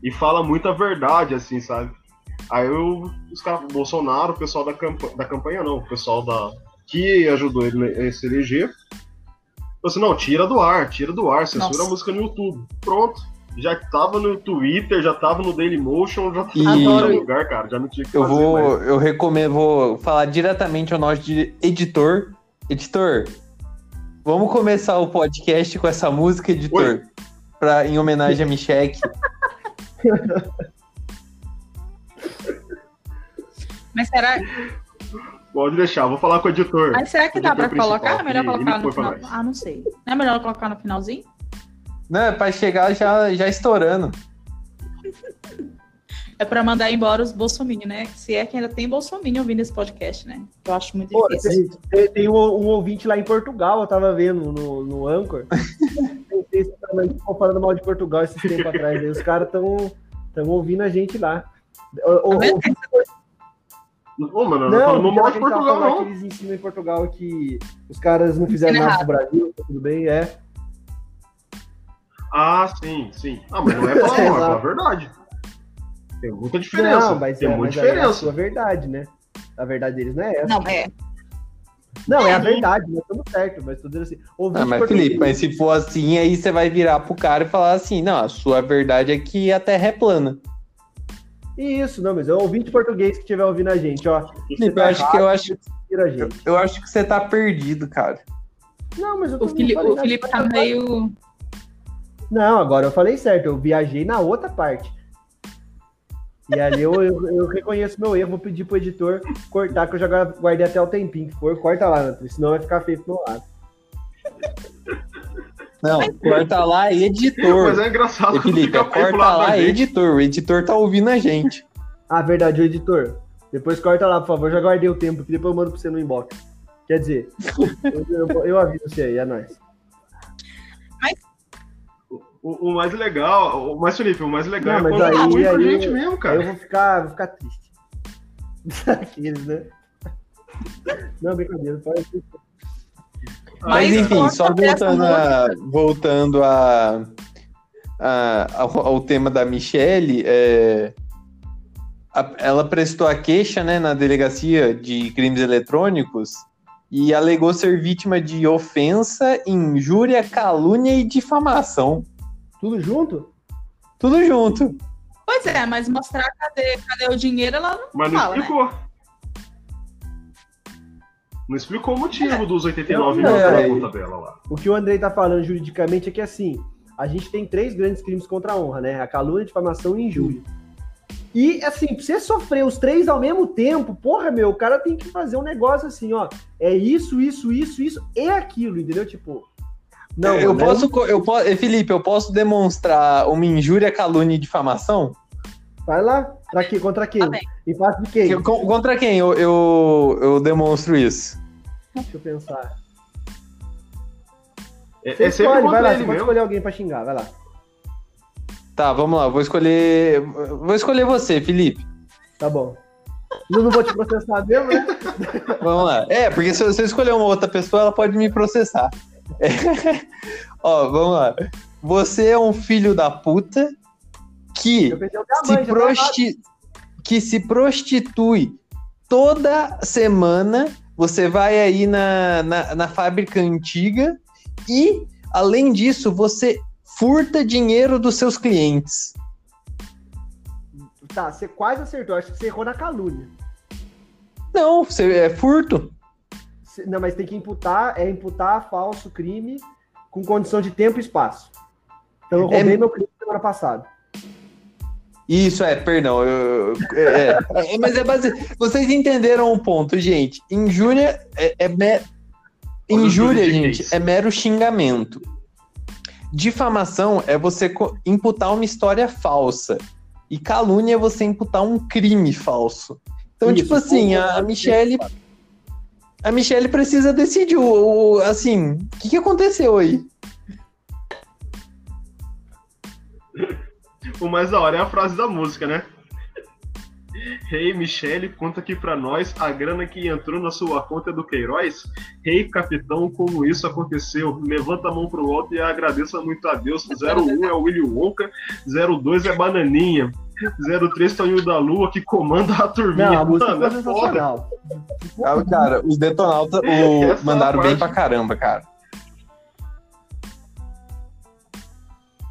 E fala muita verdade, assim, sabe? Aí eu, os caras, o Bolsonaro, o pessoal da, campa da campanha não, o pessoal da que ajudou ele a se eleger, falou assim, não, tira do ar, tira do ar, censura Nossa. a música no YouTube. Pronto. Já tava no Twitter, já tava no Dailymotion, já tava E- em todo Adoro. lugar, cara. Já não tinha que Eu fazer vou, mais. eu recomendo, vou falar diretamente ao nosso di- editor. Editor, vamos começar o podcast com essa música, editor, pra, em homenagem a Michelle. Mas será, Pode deixar, vou falar com o editor. mas será que dá pra colocar? É melhor colocar no final. Ah, não sei. Não é melhor colocar no finalzinho? Não, é pra chegar já, já estourando. É pra mandar embora os bolsominions, né? Se é que ainda tem bolsominion ouvindo esse podcast, né? Eu acho muito Pô, difícil. tem, tem- um, um ouvinte lá em Portugal, eu tava vendo no, no Anchor. Cara aí que ficou falando mal de Portugal esse tempo atrás. Aí os caras estão ouvindo a gente lá. O- o- Tá? Ô, mano, não, Não, não mal de Portugal, não. eles ensinam em Portugal que os caras não fizeram nada pro Brasil, tá tudo bem, é. Ah, sim, sim. Ah, mas não é mal, é falar a verdade. Tem muita diferença. Não, mas Tem é, muita mas aí é a diferença. sua verdade, né? A verdade deles não é essa. Não, é. Não, é a verdade, nós estamos certo, mas dizendo assim. ouvinte Ah, mas Felipe, mas se for assim, aí você vai virar pro cara e falar assim, não, a sua verdade é que a Terra é plana. Isso, não, mas é o ouvinte português que estiver ouvindo a gente, ó. Felipe, eu acho que eu acho, gente. eu acho que você tá perdido, cara. Não, mas eu O, tô Fili- não falei o. Felipe tá meio. Não, agora eu falei certo, eu viajei na outra parte. E ali eu, eu, eu reconheço meu erro, vou pedir pro editor cortar, que eu já guardei até o tempinho que for. Corta lá, senão vai ficar feio pro meu lado. Não, corta lá, editor. Mas é engraçado E quando Felipe, corta lá, editor. O editor tá ouvindo a gente. Ah, verdade, o editor. Depois corta lá, por favor. Já guardei o tempo aqui, depois eu mando pra você no inbox. Quer dizer, eu, eu, eu aviso você aí, é nóis. O, o mais legal, o mais Felipe, o mais legal Não, é quando aí- é ruim pra aí- gente mesmo, Aí eu cara. vou ficar, vou ficar triste. Aqueles, né? Não, brincadeira, pode Mas Mas enfim, só voltando a, voltando a, a- ao, ao tema da Michelle, é, a- ela prestou a queixa né, na delegacia de crimes eletrônicos e alegou ser vítima de ofensa, injúria, calúnia e difamação. Tudo junto? Tudo junto. Pois é, mas mostrar cadê, cadê o dinheiro, ela não Mas não fala, né? explicou. Não explicou o motivo dos 89 Não, mil não, é. conta dela lá. O que o Andrei tá falando juridicamente é que assim, a gente tem três grandes crimes contra a honra, né? A calúnia, a difamação e injúria. E assim, pra você sofrer os três ao mesmo tempo, porra, meu, o cara tem que fazer um negócio assim, ó. É isso, isso, isso, isso e aquilo, entendeu? Tipo. Não, eu né? posso, eu posso, Felipe, eu posso demonstrar uma injúria, calúnia e difamação? Vai lá. Pra quê? Contra quem? Tá. Em face de quem? Eu- con- contra quem eu, eu, eu demonstro isso? Deixa eu pensar. É, Você é escolhe, vai lá, você pode escolher alguém pra xingar, vai lá. Tá, vamos lá, vou escolher. Vou escolher você, Felipe. Tá bom. Eu não vou te processar mesmo, né? Vamos lá. É, porque se eu se eu escolher uma outra pessoa, ela pode me processar. Ó, vamos lá. Você é um filho da puta que se, mãe, prosti... que se prostitui toda semana. Você vai aí na, na, na fábrica antiga e, além disso, você furta dinheiro dos seus clientes. Tá, você quase acertou. Acho que você errou na calúnia. Não, você é furto. Não, mas tem que imputar, é imputar falso crime com condição de tempo e espaço. Então eu É- roubei meu crime semana passada. Isso, é, perdão. eu- eu- é, é, é, mas é base... Vocês entenderam o ponto, gente. Injúria é, é me- Injúria, gente, é mero xingamento. Difamação é você imputar uma história falsa. E calúnia é você imputar um crime falso. Então, Isso, tipo assim, a, a Michelle. A Michelle precisa decidir o, o- assim, o que, que aconteceu aí? O mais da hora é a frase da música, né? Rei Michele, conta aqui pra nós a grana que entrou na sua conta do Queiroz. Rei capitão, como isso aconteceu? Levanta a mão pro alto e agradeça muito a Deus. 01 é o Willy Wonka, 02 é Bananinha, 03 Toninho da Lua que comanda a turminha. Não, a música Mano, foi é sensacional. Cara, os detonautas o- Essa mandaram bem parte. pra caramba, cara.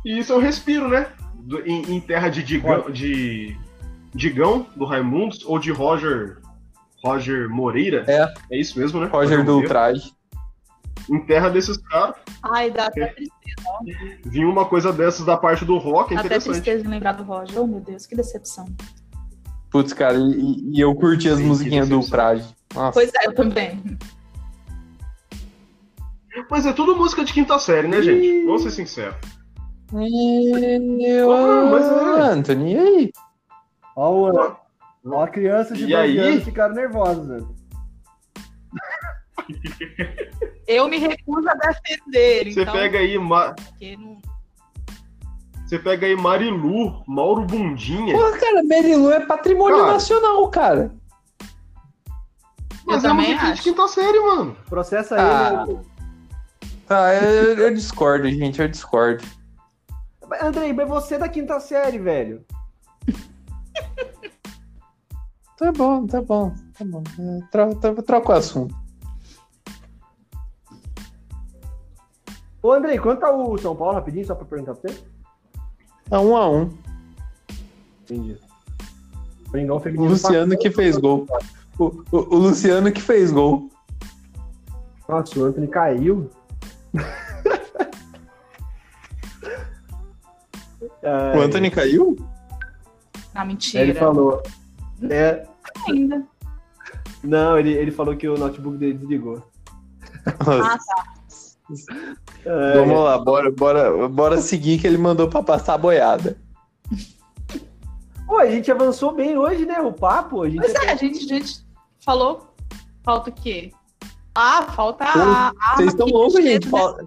E isso é um respiro, né? Do- em, em terra de Digão, de Digão, do Raimundos, ou de Roger Roger Moreira. É. É isso mesmo, né? Roger do Moreira. Ultraje. Em terra desses caras, Ai, dá até tristeza. vinha uma coisa dessas da parte do rock, é Dá até tristeza em lembrar do Roger. Oh, meu Deus, que decepção. Putz, cara, e, e eu curti as musiquinhas do. Nossa. Pois é, eu também. Mas é tudo música de quinta série, né, gente? Vamos ser sinceros. Eu, Ah, mas é. Anthony, e aí? Ó, o- ó a criança de E 12 aí? anos ficaram nervosos, né? Eu me recuso a defender. Você então, pega aí, Ma- não- você pega aí Marilu, Mauro Bundinha. Porra, cara, Merilu é patrimônio Cara. nacional, cara. Mas eu é música de acho. quinta série, mano. Processa Ah. ele. Tá, eu, eu discordo, gente, eu discordo. Andrei, mas você é da quinta série, velho. Tá bom, tá bom, tá bom. É, tro- tro- Troca o assunto. Ô, Andrei, quanto tá o São Paulo, rapidinho, só pra perguntar pra você? Tá um a um. Entendi. Coringão O feminino. Luciano que fez gol. O, o- o Luciano que fez gol. Nossa, o Anthony caiu. O Anthony caiu? Ah, mentira. Ele falou. É, Ainda. não, ele, ele falou que o notebook dele desligou. Ah, tá. É, Vamos lá, bora, bora, bora seguir que ele mandou pra passar a boiada. Pô, a gente avançou bem hoje, né? O papo. A gente Pois é, a gente, a gente falou. Falta o quê? Ah, falta a. a Vocês estão loucos, gente. né? Falta,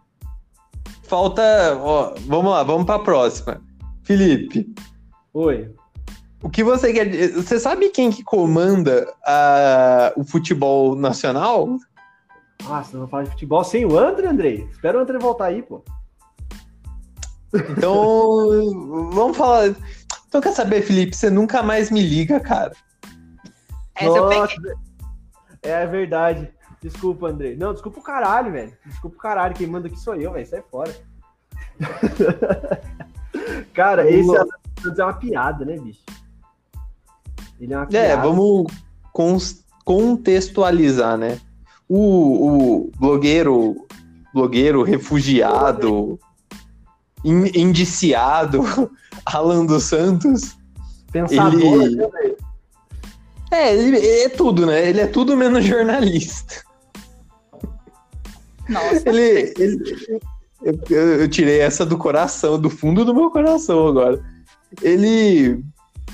falta- ó, vamos lá, vamos pra próxima. Felipe, Oi. o que você quer dizer? Você sabe quem que comanda a- o futebol nacional? Ah, você não fala de futebol sem o André, Andrei? Espera o André voltar aí, pô. Então, vamos falar. Então, quer saber, Felipe? Você nunca mais me liga, cara. Nossa, peguei. é verdade. Desculpa, Andrei. Não, desculpa o caralho, velho. Desculpa o caralho. Quem manda aqui sou eu, velho. Sai fora. Cara, esse Santos é uma piada, né, bicho? Ele é uma piada. É, vamos contextualizar, né? O, o blogueiro, blogueiro refugiado, in- indiciado, Alan dos Santos. Pensador, ele- né, velho? É, ele é tudo, né? Ele é tudo menos jornalista. Nossa, Ele, ele- eu, eu- eu tirei essa do coração, do fundo do meu coração agora. Ele,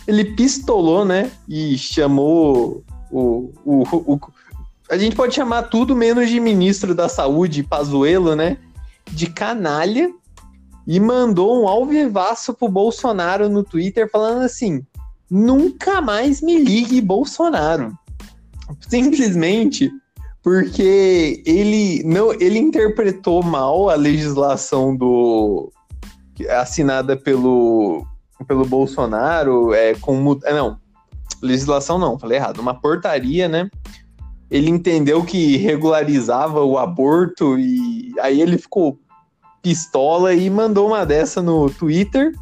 ele pistolou, né? E chamou o, o, o- a gente pode chamar tudo menos de ministro da saúde, Pazuello, né? De canalha e mandou um alvivaço pro Bolsonaro no Twitter falando assim: nunca mais me ligue, Bolsonaro. Simplesmente porque ele não ele interpretou mal a legislação do assinada pelo pelo Bolsonaro é com não legislação não falei errado uma portaria né ele entendeu que regularizava o aborto e aí ele ficou pistola e mandou uma dessa no Twitter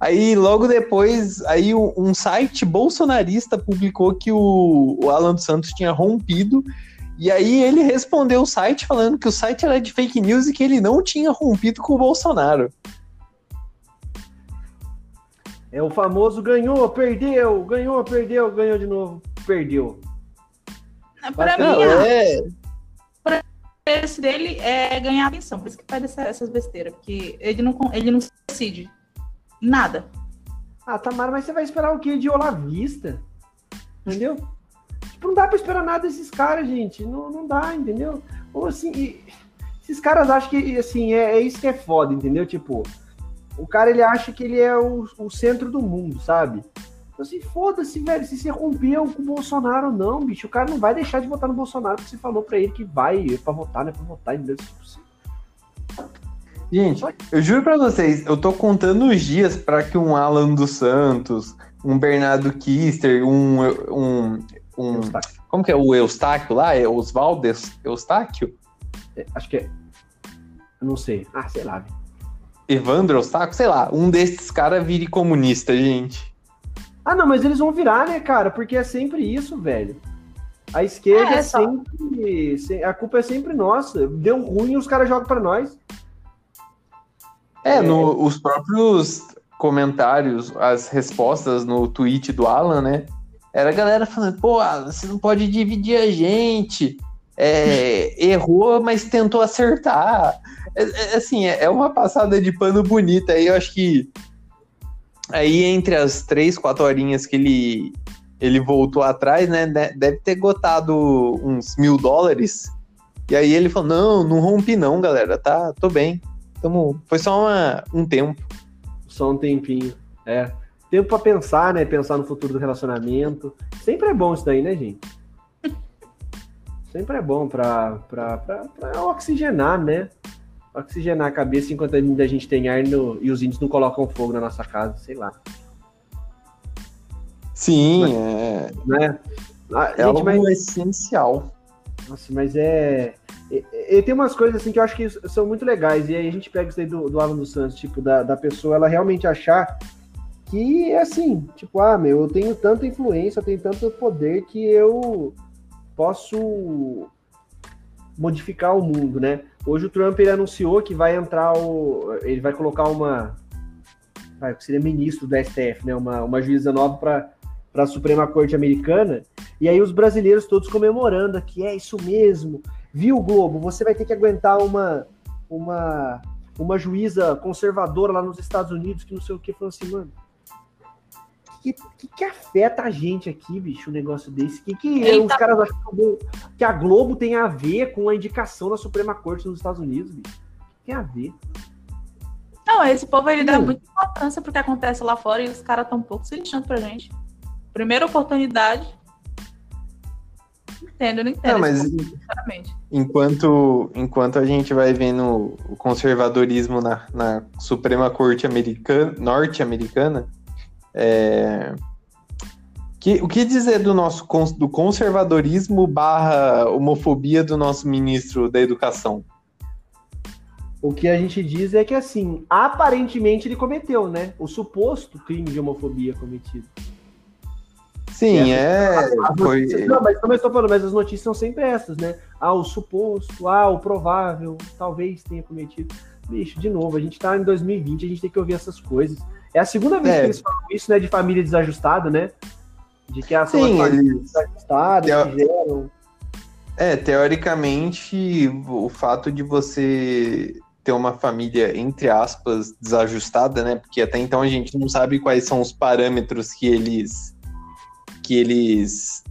Aí, logo depois, aí um site bolsonarista publicou que o, o Alan dos Santos tinha rompido. E aí ele respondeu o site falando que o site era de fake news e que ele não tinha rompido com o Bolsonaro. É o famoso ganhou, perdeu, ganhou, perdeu, ganhou de novo, perdeu. Pra Não, mim, a- é, interesse dele é ganhar atenção, por isso que faz essa- essas besteiras, porque ele não, ele não se decide nada. Ah, Tamara, mas você vai esperar o quê de Olavista? Entendeu? Tipo, não dá pra esperar nada desses caras, gente. Não, não dá, entendeu? Ou assim, e- esses caras acham que, assim, é, é isso que é foda, entendeu? Tipo, o cara, ele acha que ele é o, o centro do mundo, sabe? Então, assim, foda-se, velho, se você rompeu com o Bolsonaro ou não, bicho, o cara não vai deixar de votar no Bolsonaro porque você falou pra ele que vai é pra votar, não é pra votar, entendeu? gente, eu juro pra vocês, eu tô contando os dias pra que um Alan dos Santos, um Bernardo Kister, um, um, um como que é o Eustáquio lá? É Oswaldo Eus- Eustáquio? É, acho que é. Eu não sei. Ah, sei lá. Evandro Eustáquio? Sei lá, um desses caras vire comunista, gente. Ah, não, mas eles vão virar, né, cara? Porque é sempre isso, velho. A esquerda É, é, só- sempre. se- A culpa é sempre nossa. Deu ruim os caras jogam pra nós. É, no, os próprios comentários, as respostas no tweet do Alan, né? Era a galera falando, pô, Alan, você não pode dividir a gente. É, errou, mas tentou acertar. É, é, assim, é, é uma passada de pano bonita. Aí eu acho que aí entre as três, quatro horinhas que ele, ele voltou atrás, né? de- Deve ter gotado uns mil dólares. E aí ele falou, não, não rompi não, galera. Tá, tô bem. Tamo, foi só uma- um tempo. Só um tempinho. É. Tempo pra pensar, né? Pensar no futuro do relacionamento. Sempre é bom isso daí, né, gente? Sempre é bom pra, pra, pra, pra oxigenar, né? Oxigenar a cabeça enquanto ainda a gente tem ar no- e os índios não colocam fogo na nossa casa, sei lá. Sim, é, Né? Ah, é gente, algo mas- essencial. Nossa, mas é. E, e tem umas coisas assim que eu acho que são muito legais. E aí a gente pega isso aí do, do Alan dos Santos, tipo, da, da pessoa ela realmente achar que é assim, tipo, ah, meu, eu tenho tanta influência, eu tenho tanto poder que eu posso modificar o mundo, né? Hoje o Trump ele anunciou que vai entrar o. Ele vai colocar uma. Vai, que seria ministro do STF, né? Uma, uma juíza nova para a Suprema Corte Americana. E aí os brasileiros todos comemorando aqui, é isso mesmo. Viu, Globo? Você vai ter que aguentar uma uma uma juíza conservadora lá nos Estados Unidos que não sei o que falou assim, mano. Que, que, que afeta a gente aqui, bicho, um negócio desse? Que, que Ele os caras acham que o- que a Globo tem a ver com a indicação na Suprema Corte nos Estados Unidos, bicho? O que tem a ver? Não, esse povo ele dá Hum. muita importância pro que acontece lá fora e os caras estão um pouco se lixando pra gente. Primeira oportunidade. Entendo, não entendo. Não, mas sinceramente. enquanto, enquanto a gente vai vendo o conservadorismo na, na Suprema Corte americana, norte-americana, é, que, o que dizer do nosso do conservadorismo barra homofobia do nosso ministro da Educação? O que a gente diz é que, assim, aparentemente ele cometeu, né? O suposto crime de homofobia cometido. Sim, é. Foi... Não, mas como eu estou falando, mas as notícias são sempre essas, né? Ah, o suposto, ah, o provável, talvez tenha cometido. Bicho, de novo, a gente tá em 2020, a gente tem que ouvir essas coisas. É a segunda vez é. que eles falam isso, né, de família desajustada, né? De que as Sim, famílias desajustadas Teo... que geram. É, teoricamente, o fato de você ter uma família, entre aspas, desajustada, né? Porque até então a gente não sabe quais são os parâmetros que eles que eles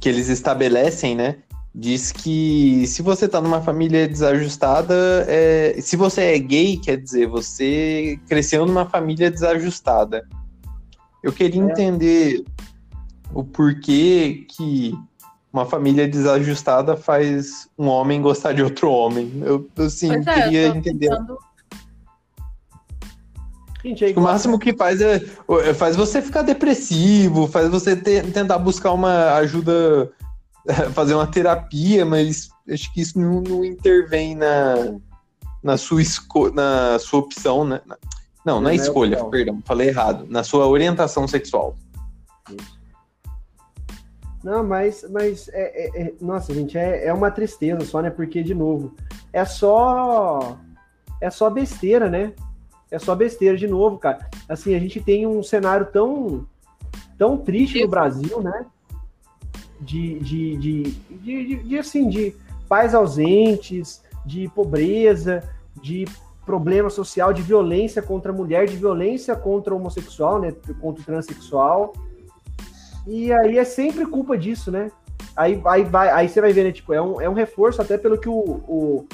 que eles estabelecem, né? Diz que se você tá numa família desajustada, é, se você é gay, quer dizer, você cresceu numa família desajustada. Eu queria é. entender o porquê que uma família desajustada faz um homem gostar de outro homem. Eu, assim, é, queria entender. Pensando... Gente, é o máximo que faz é, é faz você ficar depressivo, faz você ter, tentar buscar uma ajuda, fazer uma terapia, mas acho que isso não, não intervém na, na, sua esco na sua opção, né? Não, na é escolha, perdão, falei errado. Na sua orientação sexual. Não, mas, mas é, é, é, nossa, gente, é, é uma tristeza só, né? Porque, de novo, é só. É só besteira, né? É só besteira de novo, cara. Assim, a gente tem um cenário tão, tão triste no Brasil, né? De, de, de, de, assim, de pais ausentes, de pobreza, de problema social, de violência contra a mulher, de violência contra o homossexual, né? Contra o transexual. E aí é sempre culpa disso, né? Aí, aí, vai, aí você vai ver, né? Tipo, é um, é um reforço até pelo que o, o,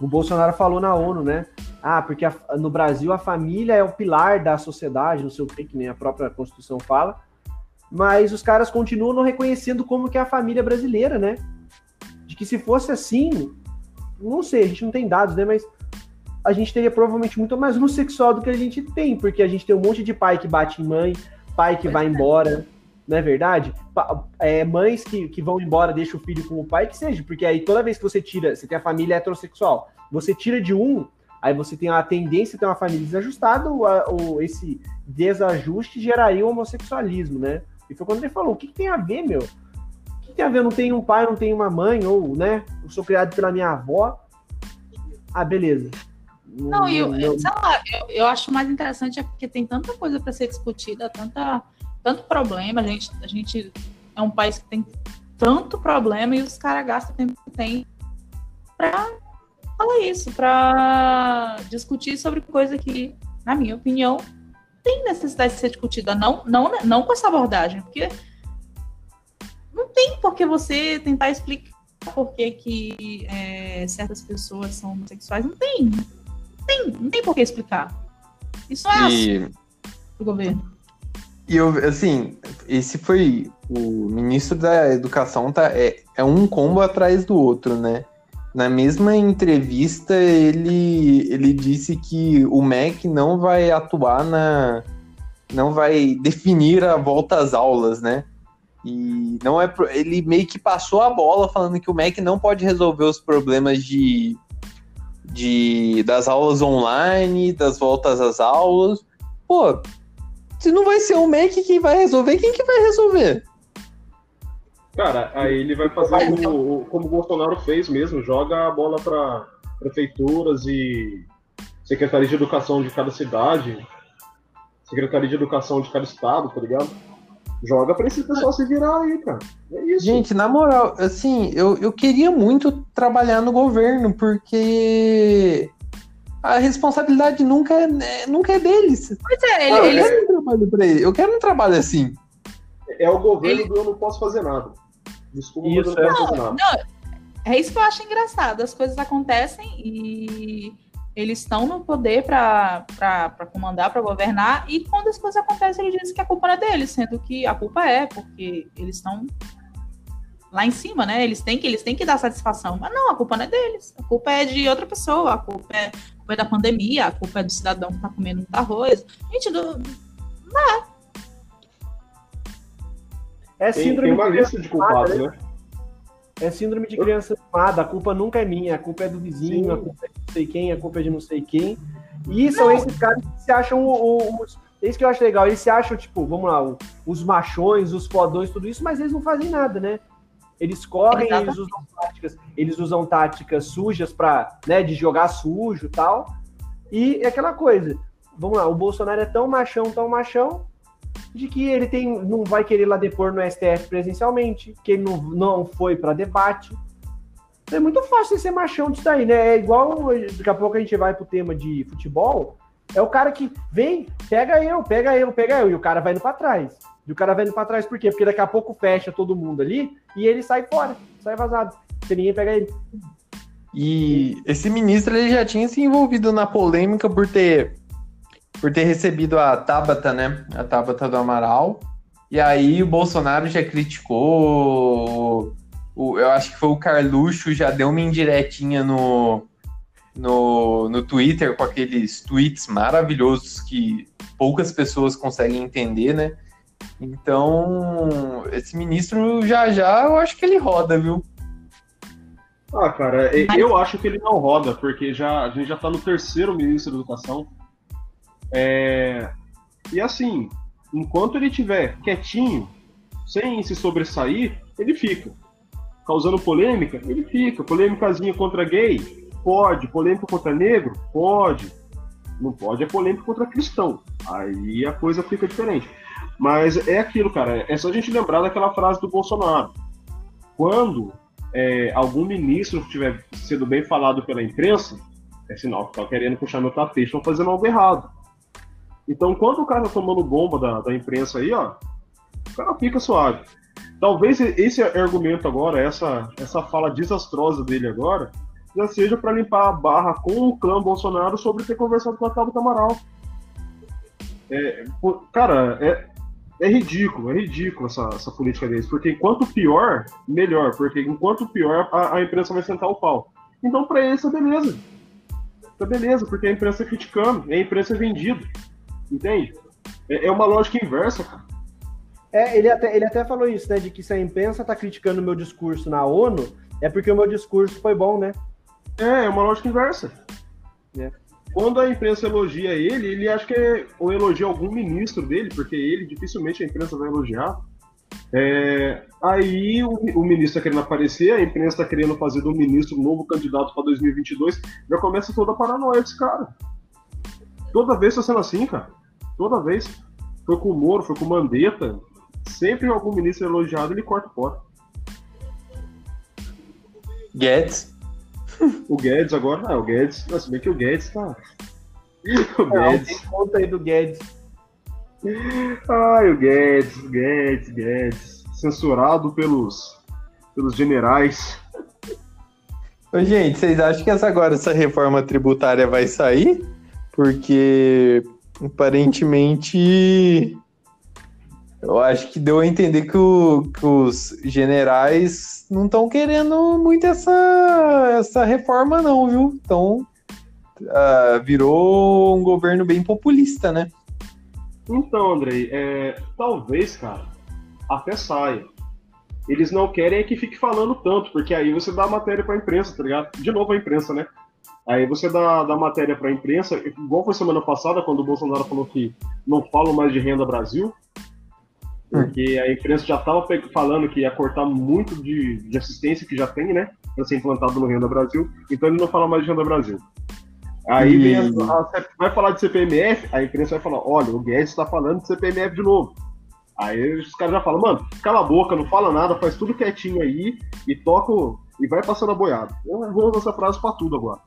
o Bolsonaro falou na ONU, né? Ah, porque a, no Brasil a família é o pilar da sociedade, não sei o que, que nem a própria Constituição fala. Mas os caras continuam não reconhecendo como que é a família brasileira, né? De que se fosse assim, não sei, a gente não tem dados, né? Mas a gente teria provavelmente muito mais homossexual do que a gente tem, porque a gente tem um monte de pai que bate em mãe, pai que vai embora, não é verdade? É, mães que, que vão embora, deixam o filho com o pai, que seja, porque aí toda vez que você tira, você tem a família heterossexual, você tira de um, aí você tem a tendência de ter uma família desajustada, ou, esse desajuste geraria o homossexualismo, né? E foi quando ele falou: o que, que tem a ver, meu? O que tem a ver? Eu não tenho um pai, não tenho uma mãe, ou, né? Eu sou criado pela minha avó. Ah, beleza. Não, eu, eu, sei lá, eu, eu acho mais interessante é porque tem tanta coisa para ser discutida, tanta tanto problema, a gente, a gente é um país que tem tanto problema e os caras gastam o tempo que tem para falar isso, para discutir sobre coisa que, na minha opinião, tem necessidade de ser discutida. Não, não, não com essa abordagem, porque não tem por que você tentar explicar por que, que é, certas pessoas são homossexuais. Não tem. Não tem, não tem por que explicar. Isso é e... assim do governo. E eu, assim, esse foi o ministro da Educação tá é, é um combo atrás do outro, né? Na mesma entrevista, ele, ele disse que o MEC não vai atuar na. não vai definir a volta às aulas, né? E não é. Ele meio que passou a bola falando que o MEC não pode resolver os problemas de, de das aulas online, das voltas às aulas. Pô, se não vai ser o MEC que vai resolver, quem que vai resolver? Cara, aí ele vai fazer como, como o Bolsonaro fez mesmo, joga a bola para prefeituras e secretaria de educação de cada cidade, secretaria de educação de cada estado, tá ligado? Joga pra esse pessoal se virar aí, cara. É isso. Gente, na moral, assim, eu, eu queria muito trabalhar no governo, porque a responsabilidade nunca é, né, nunca é deles. Pois é, ele, ele... Eu, quero um trabalho pra ele. eu quero um trabalho assim. É o governo ele... eu não posso fazer nada. Desculpa, isso, eu não. Não, é isso que eu acho engraçado. As coisas acontecem e eles estão no poder para comandar, para governar, e quando as coisas acontecem, eles dizem que a culpa não é deles, sendo que a culpa é, porque eles estão lá em cima, né? Eles têm que, eles têm que dar satisfação. Mas não, a culpa não é deles. A culpa é de outra pessoa, a culpa é, a culpa é da pandemia, a culpa é do cidadão que tá comendo muito arroz. Gente, do... É Tem, síndrome tem uma de lista de culpados, mimada, né? É síndrome de criança mimada. A culpa nunca é minha, a culpa é do vizinho, Sim. a culpa é de não sei quem, a culpa é de não sei quem. E são esses caras que se acham os. É isso que eu acho legal. Eles se acham, tipo, vamos lá, os machões, os fodões, tudo isso, mas eles não fazem nada, né? Eles correm, Exatamente. eles usam táticas, eles usam táticas sujas para, né, de jogar sujo e tal. E é aquela coisa. Vamos lá, o Bolsonaro é tão machão, tão machão, de que ele tem, não vai querer lá depor no STF presencialmente, que ele não, não foi para debate. É muito fácil ser machão disso daí, né? É igual, daqui a pouco a gente vai pro tema de futebol, é o cara que vem, pega eu, pega eu, pega eu, e o cara vai indo pra trás. E o cara vai indo pra trás por quê? Porque daqui a pouco fecha todo mundo ali e ele sai fora, sai vazado. Se ninguém pega ele. E esse ministro ele já tinha se envolvido na polêmica por ter por ter recebido a Tabata, né? A Tabata do Amaral. E aí o Bolsonaro já criticou. O, eu acho que foi o Carluxo já deu uma indiretinha no, no, no Twitter com aqueles tweets maravilhosos que poucas pessoas conseguem entender, né? Então, esse ministro já já eu acho que ele roda, viu? Ah, cara, eu acho que ele não roda, porque já, a gente já tá no terceiro ministro da Educação. É, E assim, enquanto ele estiver quietinho, sem se sobressair, ele fica. Causando polêmica, ele fica. Polêmicazinha contra gay? Pode. Polêmica contra negro? Pode. Não pode é polêmica contra cristão. Aí a coisa fica diferente. Mas é aquilo, cara. É só a gente lembrar daquela frase do Bolsonaro. Quando é, algum ministro estiver sendo bem falado pela imprensa, é sinal que tá querendo puxar meu tapete, estão fazendo algo errado. Então, quando o cara tá tomando bomba da, da imprensa aí, ó, o cara fica suave. Talvez esse argumento agora, essa, essa fala desastrosa dele agora, já seja para limpar a barra com o clã Bolsonaro sobre ter conversado com a Tabata Amaral. É, cara, é, é ridículo, é ridículo essa, essa política deles, porque enquanto pior, melhor, porque enquanto pior, a, a imprensa vai sentar o pau. Então, pra eles, é beleza. Tá beleza, porque a imprensa é criticando, a imprensa é vendida. Entende? É, é uma lógica inversa, cara. É, ele até, ele até falou isso, né? De que se a imprensa tá criticando o meu discurso na ONU, é porque o meu discurso foi bom, né? É, é uma lógica inversa. É. Quando a imprensa elogia ele, ele acha que é, ou elogia algum ministro dele, porque ele dificilmente a imprensa vai elogiar. É, aí o, o ministro está querendo aparecer, a imprensa está querendo fazer do ministro um novo candidato para 2022, já começa toda a paranoia desse cara. Toda vez está sendo assim, cara. Toda vez. Foi com o Moro, foi com o Mandetta. Sempre algum ministro é elogiado, ele corta fora. Guedes. O Guedes agora, ah, o Guedes, se bem que o Guedes tá. O Não, Guedes. tem conta aí do Guedes. Ai, o Guedes, Guedes, Guedes. Censurado pelos, pelos generais. Ô, gente, vocês acham que essa, agora essa reforma tributária vai sair? Porque aparentemente eu acho que deu a entender que, o- que os generais não estão querendo muito essa, essa reforma, não, viu? Então ah, virou um governo bem populista, né? Então, Andrei, é, talvez, cara, até saia. Eles não querem é que fique falando tanto, porque aí você dá a matéria pra imprensa, tá ligado? De novo a imprensa, né? Aí você dá, dá matéria pra imprensa, igual foi semana passada, quando o Bolsonaro falou que não falam mais de renda Brasil, porque a imprensa já estava falando que ia cortar muito de, de assistência que já tem, né? Para ser implantado no Renda Brasil, então ele não fala mais de Renda Brasil. Aí E- vem a, a- vai falar de CPMF, a imprensa vai falar: olha, o Guedes está falando de CPMF de novo. Aí os caras já falam: mano, cala a boca, não fala nada, faz tudo quietinho aí e toca e vai passando a boiada. Eu vou usar essa frase para tudo agora.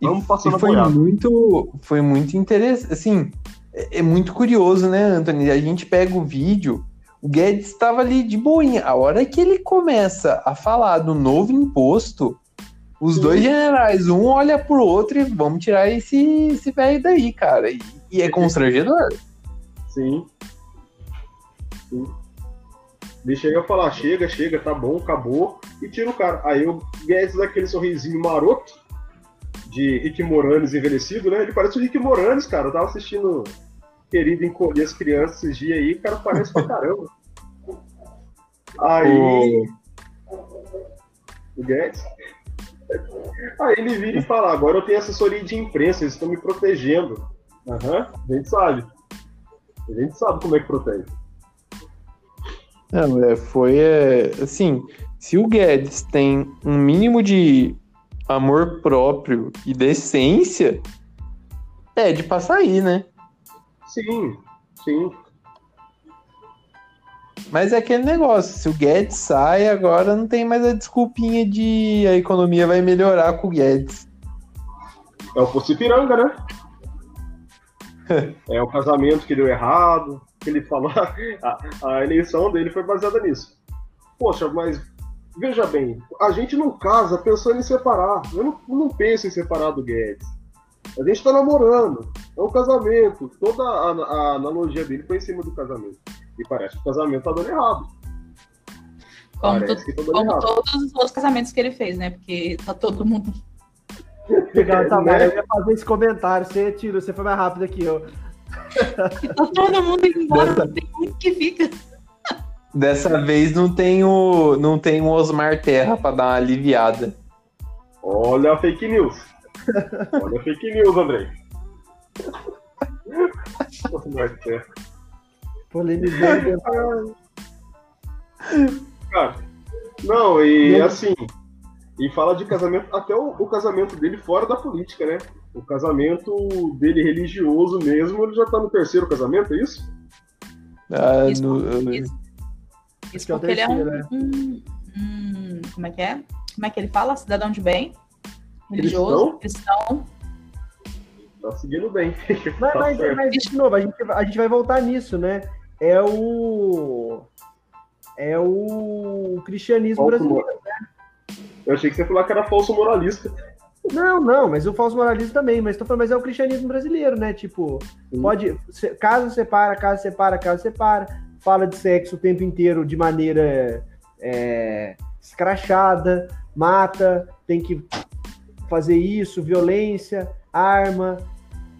Vamos passando e foi boiada. muito, foi muito interessante. Assim, é, é muito curioso, né, Anthony? A gente pega o vídeo, o Guedes estava ali de boinha. A hora que ele começa a falar do novo imposto, os Sim. dois generais, um olha pro outro e vamos tirar esse, esse velho daí, cara. E, e é constrangedor. Sim. Sim. Ele chega a falar, chega, chega, tá bom, acabou, e tira o cara. Aí o Guedes dá aquele sorrisinho maroto de Rick Moranes envelhecido, né? Ele parece o Rick Moranes, cara. Eu tava assistindo Querido Encolher as Crianças esses dias aí, o cara parece pra caramba. Aí. O Guedes. Aí ele vira e fala: agora eu tenho assessoria de imprensa, eles estão me protegendo. Aham, uhum, a gente sabe. A gente sabe como é que protege. Não, é, foi é, assim, se o Guedes tem um mínimo de amor próprio e decência, é de passar aí, né? Sim, sim. Mas é aquele negócio, se o Guedes sai, agora não tem mais a desculpinha de a economia vai melhorar com o Guedes. É o Pocipiranga, né? é o casamento que deu errado, que ele falou, a, a eleição dele foi baseada nisso. Poxa, mas veja bem, a gente não casa pensando em separar. Eu não, não penso em separar do Guedes. A gente tá namorando. É um casamento. Toda a, a analogia dele foi em cima do casamento. E parece que o casamento tá dando errado. Como, tu, tá como errado. todos os outros casamentos que ele fez, né? Porque tá todo mundo. Legal, tá, né? Eu ia fazer esse comentário. Você tirou, você foi mais rápido aqui, ó. tá todo mundo indo embora, Dessa... tem muito que fica. Dessa vez não tem o, não tem o Osmar Terra para dar uma aliviada. Olha a fake news. Olha a fake news, Andrei. Osmar Terra. Polemizando. Cara, não, e assim, e fala de casamento, até o, o, casamento dele fora da política, né? O casamento dele religioso mesmo, ele já tá no terceiro casamento, é isso? Ah, isso, no, isso, isso é porque ele é um, né? um, um, Como é que é? Como é que ele fala? Cidadão de bem, religioso, cristão. Tá seguindo bem. Mas, tá mas, mas, de novo, a gente, a gente vai voltar nisso, né? É o. É o cristianismo falso brasileiro, né? Eu achei que você falou que era falso moralista. Não, não, mas o falso moralismo também, mas tô falando, mas é o cristianismo brasileiro, né? Tipo, Sim. pode. Caso separa, caso separa, caso separa, fala de sexo o tempo inteiro de maneira é, escrachada, mata, tem que fazer isso, violência, arma.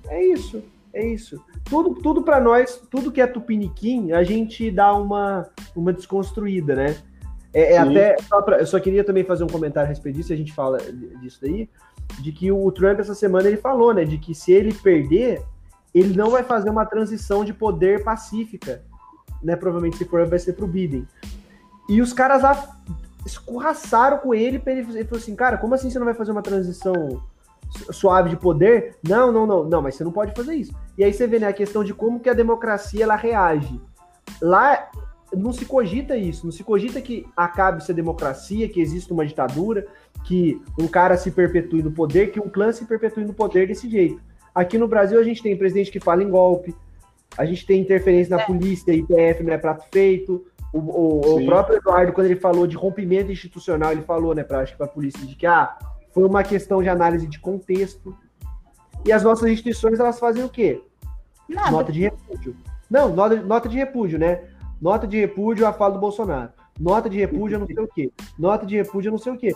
É isso, é isso. Tudo, tudo para nós, tudo que é tupiniquim, a gente dá uma, uma desconstruída, né? É, é até. Só pra, eu só queria também fazer um comentário a respeito disso, a gente fala disso daí, de que o Trump essa semana ele falou, né? De que se ele perder, ele não vai fazer uma transição de poder pacífica, né? Provavelmente se for vai ser pro Biden. E os caras lá escorraçaram com ele para ele, ele falou assim, cara, como assim você não vai fazer uma transição suave de poder? Não, não, não, não, mas você não pode fazer isso. E aí você vê né, a questão de como que a democracia ela reage. Lá não se cogita isso, não se cogita que acabe-se a democracia, que exista uma ditadura, que um cara se perpetue no poder, que um clã se perpetue no poder desse jeito. Aqui no Brasil a gente tem presidente que fala em golpe, a gente tem interferência na é. polícia, IPF não é prato feito. O, o, o, próprio Eduardo, quando ele falou de rompimento institucional, ele falou, né, para a polícia, de que ah, foi uma questão de análise de contexto. E as nossas instituições, elas fazem o quê? Nada. Nota de repúdio. Não, nota, nota de repúdio, né? Nota de repúdio à fala do Bolsonaro. Nota de repúdio a não sei o quê. Nota de repúdio a não sei o quê.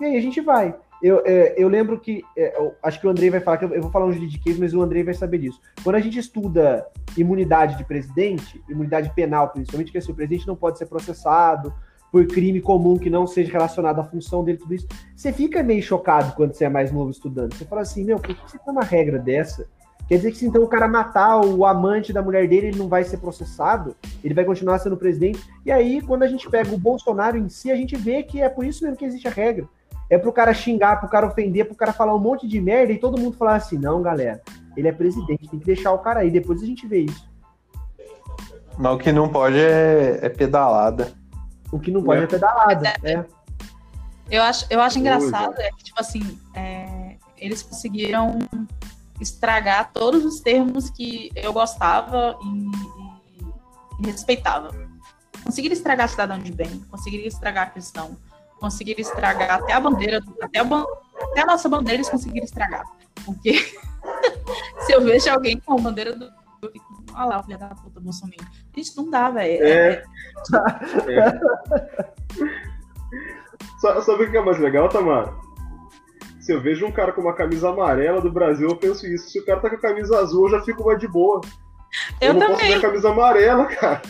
E aí a gente vai. Eu, é, eu lembro que. É, eu, acho que o Andrei vai falar, que eu, eu vou falar um juridiquês, mas o Andrei vai saber disso. Quando a gente estuda imunidade de presidente, imunidade penal principalmente, que assim, o presidente não pode ser processado por crime comum que não seja relacionado à função dele, tudo isso. Você fica meio chocado quando você é mais novo estudando. Você fala assim, meu, por que você tem uma regra dessa? Quer dizer que se então o cara matar o amante da mulher dele, ele não vai ser processado? Ele vai continuar sendo presidente? E aí, quando a gente pega o Bolsonaro em si, a gente vê que é por isso mesmo que existe a regra. É pro cara xingar, pro cara ofender, pro cara falar um monte de merda e todo mundo falar assim, não, galera, ele é presidente, tem que deixar o cara aí, depois a gente vê isso. Mas o que não pode é, é pedalada. O que não pode é, é pedalada, é. Eu acho, eu acho engraçado, é que, tipo assim, é, eles conseguiram estragar todos os termos que eu gostava e, e, e respeitava. Conseguiram estragar cidadão de bem, conseguiram estragar a cristão, conseguiram estragar até a bandeira, até a, até a nossa bandeira eles conseguiram estragar. Porque se eu vejo alguém com a bandeira do. Eu fico, Olha lá, o filho da puta Bolsonaro. Gente, não dá, velho. É. É. Sa- Sabe o que é mais legal, Tamara? Se eu vejo um cara com uma camisa amarela do Brasil, eu penso isso. Se o cara tá com a camisa azul, eu já fico mais de boa. Eu não posso ver também. a camisa amarela, cara.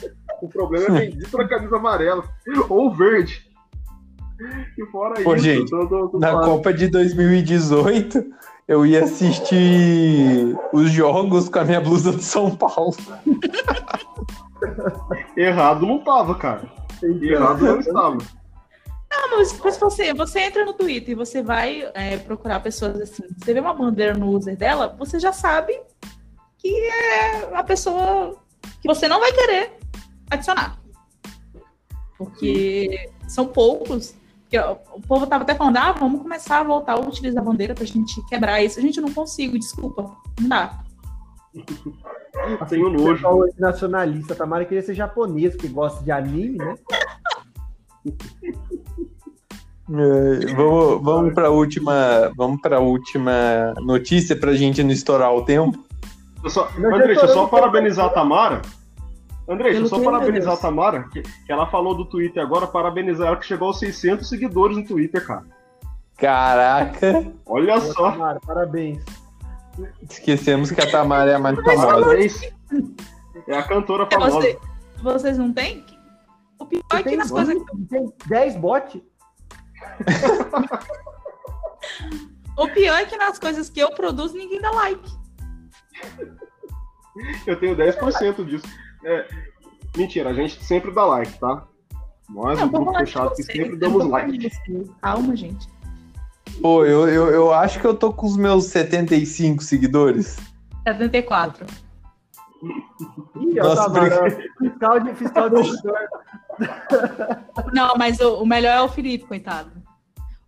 O problema é bendito na camisa amarela. Ou verde. E fora Pô, isso, gente, eu tô, tô, tô Na falando. Copa de 2018, eu ia assistir os jogos com a minha blusa do São Paulo. errado não tava, cara. Errado não estava. Não, mas, mas você, você entra no Twitter e você vai é, procurar pessoas assim. Você vê uma bandeira no user dela, você já sabe que é a pessoa que você não vai querer adicionar. Porque são poucos. O povo tava até falando, ah, vamos começar a voltar a utilizar a bandeira pra gente quebrar isso. A gente não consigo, desculpa. Não dá. Tenho nojo. hoje nacionalista, Tamara queria ser japonês, que gosta de anime, né? É, vamos vamos para a última, vamos para última notícia para a gente não estourar o tempo. Eu só- André, deixa eu só parabenizar a Tamara. André, deixa eu só parabenizar a. Tamara, que, que ela falou do Twitter agora, parabenizar ela que chegou aos 600 seguidores no Twitter, cara. Caraca, Olha Boa, só. Tamara, parabéns. esquecemos que a Tamara é a mais famosa. Parabéns. É a cantora É, famosa. você- vocês não têm? O pior é que nas coisas. tem 10 bots? O pior é que nas coisas que eu produzo, ninguém dá like. Eu tenho 10% disso. É, mentira, a gente sempre dá like, tá? Nós, Não, o grupo fechado, que sempre eu damos like. Calma, gente. Pô, eu, eu, eu acho que eu tô com os meus 75 seguidores. 74. Ih, ó, Nossa, fiscal de fiscal de editor. Não, mas o, o melhor é o Felipe, coitado.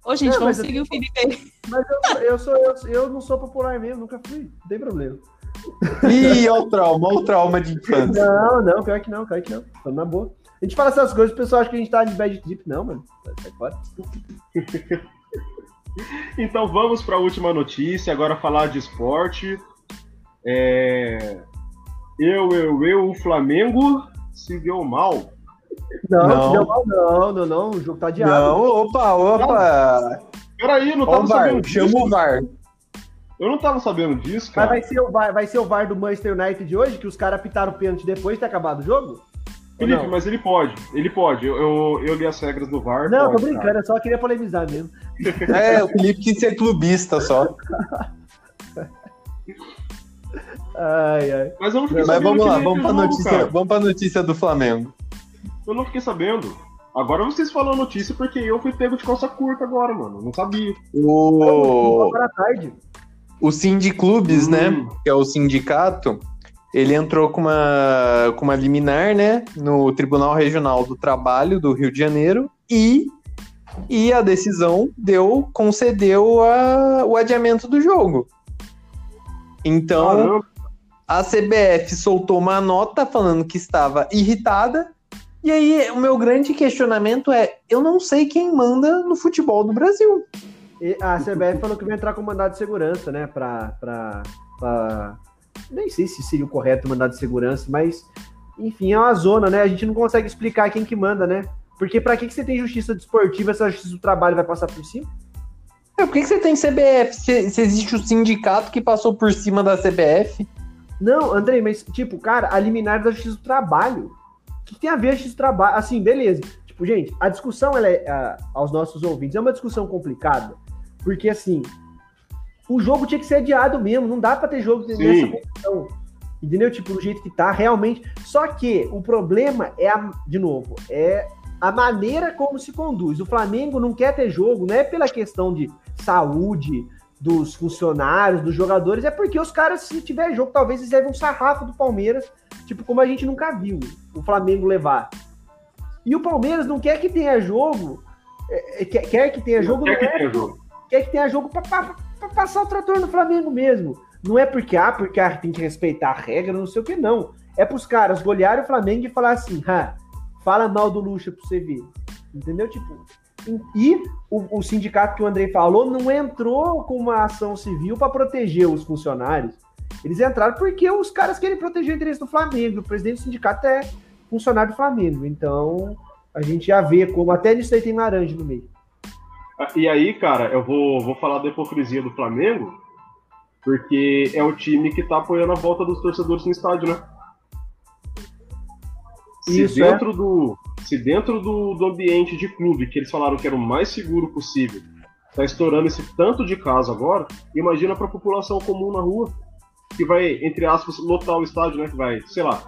Ô, gente, Não, vamos mas eu- seguir o Felipe aí. Mas eu, eu, sou, eu, eu não sou popular mesmo, nunca fui. Não tem problema. Ih, olha o trauma, olha o trauma de infância. Não, não, pior que não, pior que não. Tô na boa. A gente fala essas coisas, o pessoal acha que a gente tá de bad trip. Não, mano. Sai fora. Então vamos para a última notícia, agora falar de esporte. É, Eu, eu, eu, o Flamengo se deu mal. Não, Não. não, deu mal, não, não, não. O jogo tá adiado. Não, opa, opa. Peraí, não tava o sabendo VAR, chama o VAR. Eu não tava sabendo disso, Mas cara. vai ser, o VAR, vai ser o VAR do Manchester United de hoje, que os caras pitaram o pênalti depois de ter acabado o jogo? Felipe, não? mas ele pode. Ele pode. Eu, eu, eu li as regras do VAR. Não, tô pode, brincando, cara. eu só queria polemizar mesmo. É, o Felipe quis ser clubista só. Ai, ai. Mas eu não fiquei Mas vamos lá, vamos pra, jogo, notícia, cara. vamos pra notícia do Flamengo. Eu não fiquei sabendo. Agora vocês falam a notícia porque eu fui pego de calça curta agora, mano. Não sabia. O, Agora à tarde. O Sindiclubes, Hum. né, que é o sindicato, ele entrou com uma, com uma liminar, né, no Tribunal Regional do Trabalho do Rio de Janeiro e, e a decisão deu, concedeu a, o adiamento do jogo. Então, Caramba. a CBF soltou uma nota falando que estava irritada. E aí, o meu grande questionamento é: eu não sei quem manda no futebol do Brasil. E a CBF falou que vai entrar com mandado de segurança, né? Pra, pra, pra- Nem sei se seria o correto mandado de segurança, mas enfim, é uma zona, né? A gente não consegue explicar quem que manda, né? Porque pra que, que você tem justiça desportiva se a justiça do trabalho vai passar por cima? É, por que, que você tem CBF se, se existe o sindicato que passou por cima da CBF? Não, Andrei, mas tipo, cara, a liminar da justiça do trabalho. O que, que tem a ver a justiça do trabalho? Assim, beleza. Tipo, gente, a discussão, ela é, ah, aos nossos ouvintes, é uma discussão complicada. Porque, assim, o jogo tinha que ser adiado mesmo. Não dá pra ter jogo nessa Sim. condição. Entendeu? Tipo, do jeito que tá, realmente. Só que o problema é, a, de novo, é a maneira como se conduz. O Flamengo não quer ter jogo, não é pela questão de saúde dos funcionários, dos jogadores, é porque os caras, se tiver jogo, talvez eles levem um sarrafo do Palmeiras, tipo, como a gente nunca viu o Flamengo levar. E o Palmeiras não quer que tenha jogo, é, é, quer, quer que tenha jogo, Quer não que é tenha jogo. Quer que tenha jogo pra passar o trator no Flamengo mesmo. Não é porque, ah, porque ah, tem que respeitar a regra, não sei o que, não. É pros caras golearem o Flamengo e falar assim, ah, fala mal do Lucha pra você ver. Entendeu? Tipo, e o, o sindicato que o Andrei falou não entrou com uma ação civil para proteger os funcionários. Eles entraram porque os caras querem proteger o interesse do Flamengo. O presidente do sindicato é funcionário do Flamengo. Então, a gente já vê como até nisso aí tem laranja no meio. E aí, cara, eu vou, vou falar da hipocrisia do Flamengo, porque é o time que tá apoiando a volta dos torcedores no estádio, né? Se Isso, é. dentro, do, se dentro do, do ambiente de clube, que eles falaram que era o mais seguro possível, tá estourando esse tanto de caso agora, imagina pra população comum na rua, que vai, entre aspas, lotar o estádio, né? Que vai, sei lá,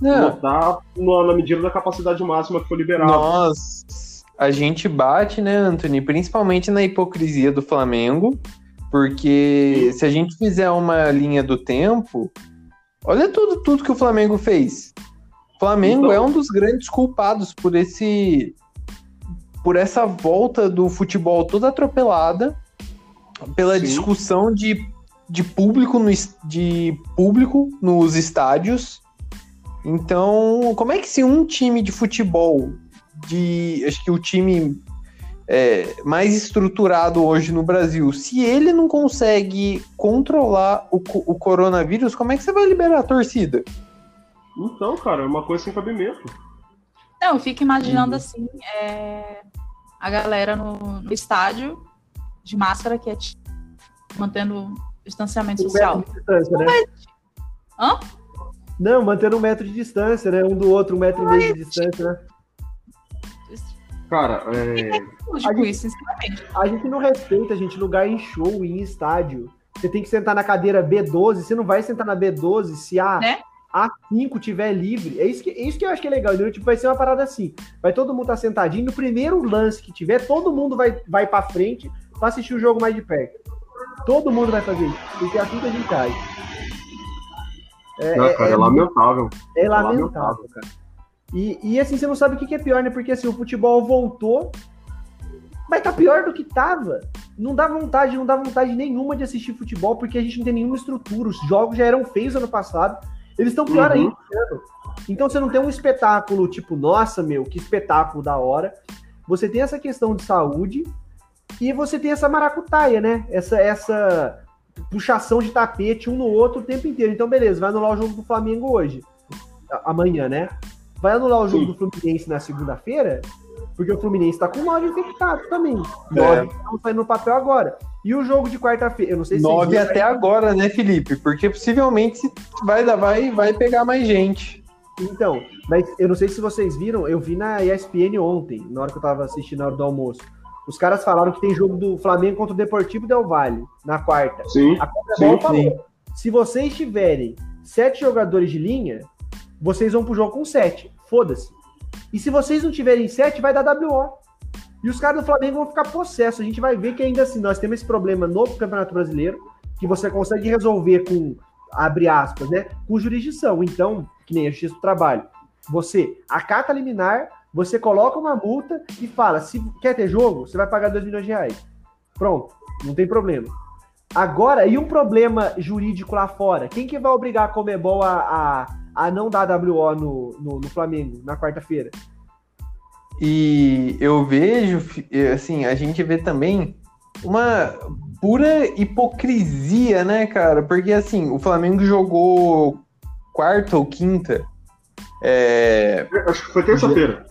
Não, lotar na, na medida da capacidade máxima que foi liberada. nós, a gente bate, né, Anthony, principalmente na hipocrisia do Flamengo, porque se a gente fizer uma linha do tempo, olha tudo, tudo que o Flamengo fez. O Flamengo Então- é um dos grandes culpados por esse por essa volta do futebol toda atropelada, pela Sim. discussão de, de público no, de público nos estádios. Então, como é que se um time de futebol, de acho que o time é, mais estruturado hoje no Brasil, se ele não consegue controlar o, o coronavírus, como é que você vai liberar a torcida? Então, cara, é uma coisa sem cabimento. Não, eu fico imaginando Uhum. assim, é, a galera no, no estádio de máscara que é mantendo distanciamento Um social. metro de distância, né? Hã? Não, mantendo um metro de distância, né? Um do outro, um metro e meio de distância, né? Cara, é, Tipo A gente- isso, sinceramente. A gente não respeita, a gente, lugar em show, em estádio. Você tem que sentar na cadeira B12, você não vai sentar na B12 se a Né? A5 tiver livre. É isso, que, é isso que eu acho que é legal, entendeu? Tipo, vai ser uma parada assim. Vai todo mundo estar sentadinho, no primeiro lance que tiver, todo mundo vai, vai pra frente pra assistir o jogo mais de perto. Todo mundo vai fazer isso, porque é assim que a gente age. É, não, cara, é, é- lamentável. é lamentável. lamentável, cara. E, e assim, você não sabe o que que é pior, né? Porque assim, o futebol voltou, mas tá pior do que tava. Não dá vontade, não dá vontade nenhuma de assistir futebol, porque a gente não tem nenhuma estrutura. Os jogos já eram feios ano passado, eles estão pior Uhum. ainda ano. Então você não tem um espetáculo tipo, nossa, meu, que espetáculo da hora. Você tem essa questão de saúde e você tem essa maracutaia, né? Essa, essa puxação de tapete um no outro o tempo inteiro. Então, beleza, vai anular o jogo do Flamengo hoje. Amanhã, né? Vai anular o jogo Sim. do Fluminense na segunda-feira, porque o Fluminense tá com nove infectados também. É. Nove que estão saindo no papel agora. E o jogo de quarta-feira? Eu não sei se Nove vocês viram, até agora, né, Felipe? Porque possivelmente vai, dar- vai, vai pegar mais gente. Então, mas eu não sei se vocês viram, eu vi na ESPN ontem, na hora que eu tava assistindo na hora do almoço. Os caras falaram que tem jogo do Flamengo contra o Deportivo Del Valle na quarta. Sim, A Comebol Sim, falou: se vocês tiverem sete jogadores de linha, vocês vão pro jogo com sete. Foda-se. E se vocês não tiverem sete, vai dar WO. E os caras do Flamengo vão ficar possessos. A gente vai ver que ainda assim, nós temos esse problema no Campeonato Brasileiro, que você consegue resolver com, abre aspas, né? Com jurisdição. Então, que nem a Justiça do Trabalho. Você acata liminar, você coloca uma multa e fala: se quer ter jogo, você vai pagar 2 milhões de reais. Pronto, não tem problema. Agora, e um problema jurídico lá fora? Quem que vai obrigar a Comebol a, a, a não dar WO no, no, no Flamengo na quarta-feira? E eu vejo, eh, assim, a gente vê também uma pura hipocrisia, né, cara? Porque, assim, o Flamengo jogou quarta ou quinta, é, acho que foi terça-feira.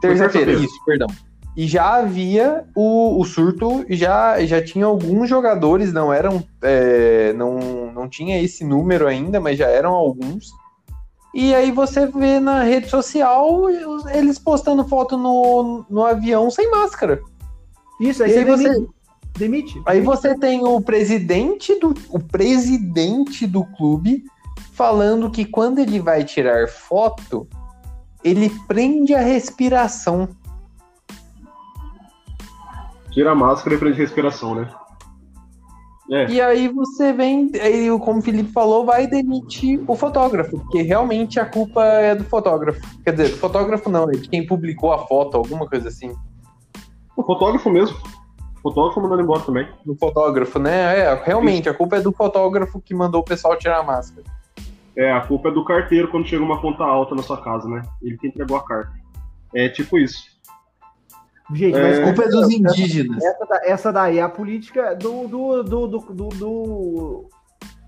terça-feira, terça-feira. isso, perdão. E já havia o, o surto, já, já tinha alguns jogadores, não eram, é, não, não tinha esse número ainda, mas já eram alguns. E aí você vê na rede social eles postando foto no, no avião sem máscara. Isso, aí E você aí você- demite. Demite. Aí você tem o presidente do o presidente do clube falando que quando ele vai tirar foto, ele prende a respiração. Tira a máscara e prende respiração, né? É, E aí você vem, como o Felipe falou, vai demitir o fotógrafo, porque realmente a culpa é do fotógrafo. Quer dizer, do fotógrafo não, é de quem publicou a foto, alguma coisa assim. o fotógrafo mesmo. O fotógrafo mandando embora também. Do fotógrafo, né? É, realmente, a culpa é do fotógrafo que mandou o pessoal tirar a máscara. É, a culpa é do carteiro quando chega uma conta alta na sua casa, né? Ele que entregou a carta. É tipo isso. Gente, É. mas A culpa é dos indígenas. essa, essa daí é a política do, do, do, do, do, do-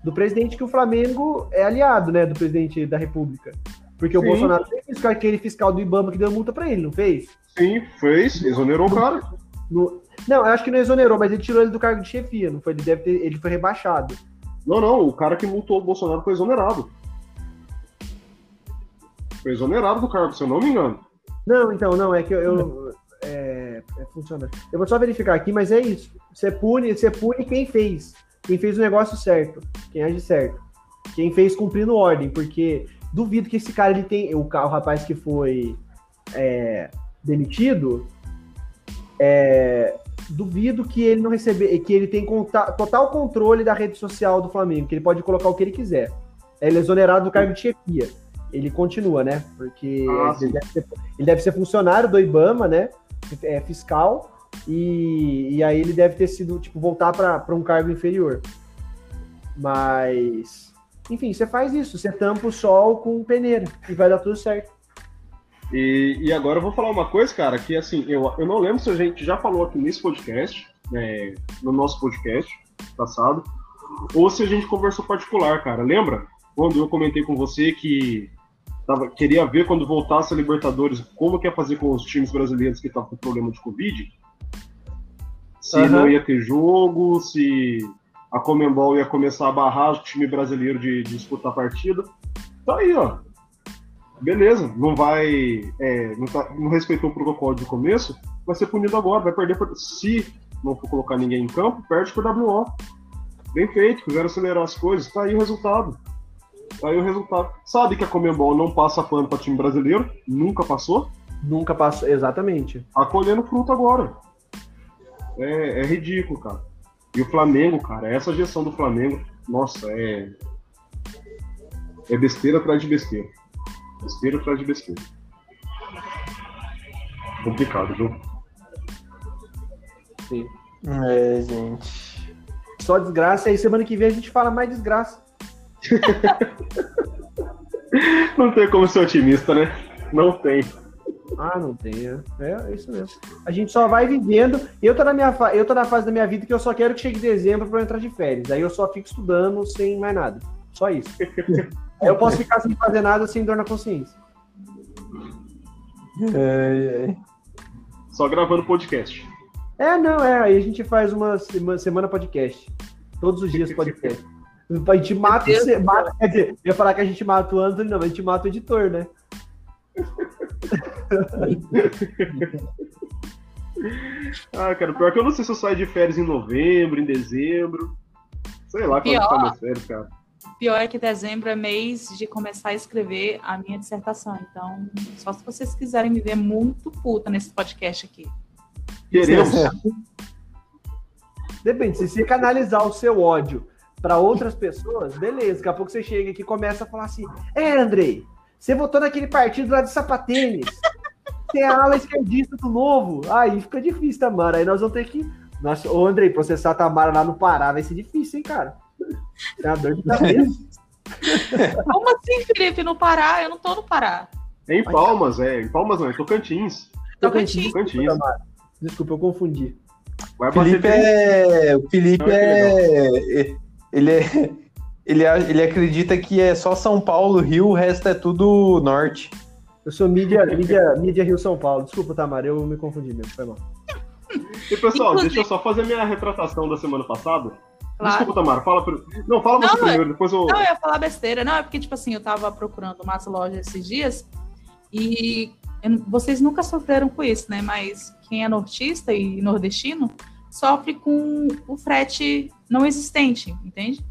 do presidente que o Flamengo é aliado, né? Do presidente da República. Porque o Sim. Bolsonaro fez com aquele fiscal do Ibama que deu multa pra ele, não fez? Sim, fez, exonerou o cara. No- Não, eu acho que não exonerou, mas ele tirou ele do cargo de chefia, não foi? Ele deve ter, ele foi rebaixado. Não, não, o cara que multou o Bolsonaro foi exonerado. Foi exonerado do cargo, se eu não me engano. Não, então, não, é que eu. eu- é, funciona. Eu vou só verificar aqui, mas é isso. Você pune, você pune quem fez. Quem fez o negócio certo. Quem age certo. Quem fez cumprindo ordem, porque duvido que esse cara ele tem. O, o rapaz que foi é, demitido. é, duvido que ele não receber. Que ele tem conta- total controle da rede social do Flamengo, que ele pode colocar o que ele quiser. Ele é exonerado do cargo de chefia. Ele continua, né? Porque Ah, ele, deve ser, ele deve ser funcionário do IBAMA, né? É, fiscal. E, e aí ele deve ter sido, tipo, voltar para um cargo inferior. Mas, enfim, você faz isso. Você tampa o sol com peneira e vai dar tudo certo. E, e agora eu vou falar uma coisa, cara, que assim, eu, eu não lembro se a gente já falou aqui nesse podcast, né, no nosso podcast passado, ou se a gente conversou particular, cara. Lembra? Quando eu comentei com você que tava, queria ver quando voltasse a Libertadores como que ia fazer com os times brasileiros que estavam com problema de Covid? Se Aham. não ia ter jogo, se a Comembol ia começar a barrar o time brasileiro de, de disputar a partida. Tá aí, ó. Beleza, não vai. é, não, tá- não respeitou o protocolo de começo, vai ser punido agora, vai perder. por- se não for colocar ninguém em campo, perde por WO. Bem feito, quiseram acelerar as coisas, tá aí o resultado. Aí o resultado. Sabe que a Comembol não passa pano pra time brasileiro? Nunca passou? Nunca passou. Exatamente. Tá colhendo fruto agora. É, é ridículo, cara. E o Flamengo, cara, essa gestão do Flamengo, nossa, é. É besteira atrás de besteira. Besteira atrás de besteira. Complicado, viu? Sim. É, gente. Só desgraça. Aí semana que vem a gente fala mais desgraça. Não tem como ser otimista, né? Não tem. Ah, não tem. É, é isso mesmo. A gente só vai vivendo. Eu tô, na minha fa... eu tô na fase da minha vida que eu só quero que chegue dezembro pra eu entrar de férias. Aí eu só fico estudando sem mais nada. Só isso. Aí eu posso ficar sem fazer nada sem dor na consciência. É, é. Só gravando podcast. É, não, é. Aí a gente faz uma sema- semana podcast. Todos os dias podcast. A gente mata, você- mata- quer dizer, eu ia falar que a gente mata o Anthony, não, mas a gente mata o editor, né? Ah, cara, pior que eu não sei se eu saio de férias em novembro, em dezembro. Sei lá quando Pior. tá minhas férias, cara. Pior é que dezembro é mês de começar a escrever a minha dissertação. Então, só se vocês quiserem me ver muito puta nesse podcast aqui. Queremos. Depende, se você canalizar o seu ódio para outras pessoas, beleza. Daqui a pouco você chega aqui e começa a falar assim: É, Andrei, você votou naquele partido lá de sapatênis. Você é a ala esquerdista do novo. Aí fica difícil, Tamara. Aí nós vamos ter que. Nossa, ô Andrei, processar a Tamara lá no Pará vai ser difícil, hein, cara? É uma dor de cabeça. Como assim, Felipe, no Pará? Eu não tô no Pará. É em Palmas, é. Em Palmas não, é Tocantins. Tocantins. Tocantins. Desculpa, eu confundi. Vai bater Felipe é. O Felipe Não, que é. Ele é. Ele, ele acredita que é só São Paulo, Rio, o resto é tudo norte. Eu sou mídia, mídia, mídia Rio São Paulo. Desculpa, Tamara, eu me confundi mesmo. Foi mal. E pessoal, Inclusive- deixa eu só fazer minha retratação da semana passada. Claro. Desculpa, Tamara, fala pri- Não, fala você Não, é- primeiro, depois eu. Não, eu ia falar besteira. Não, é porque, tipo assim, eu tava procurando umas lojas esses dias e eu vocês nunca sofreram com isso, né? Mas quem é nortista e nordestino sofre com o frete não existente, entende?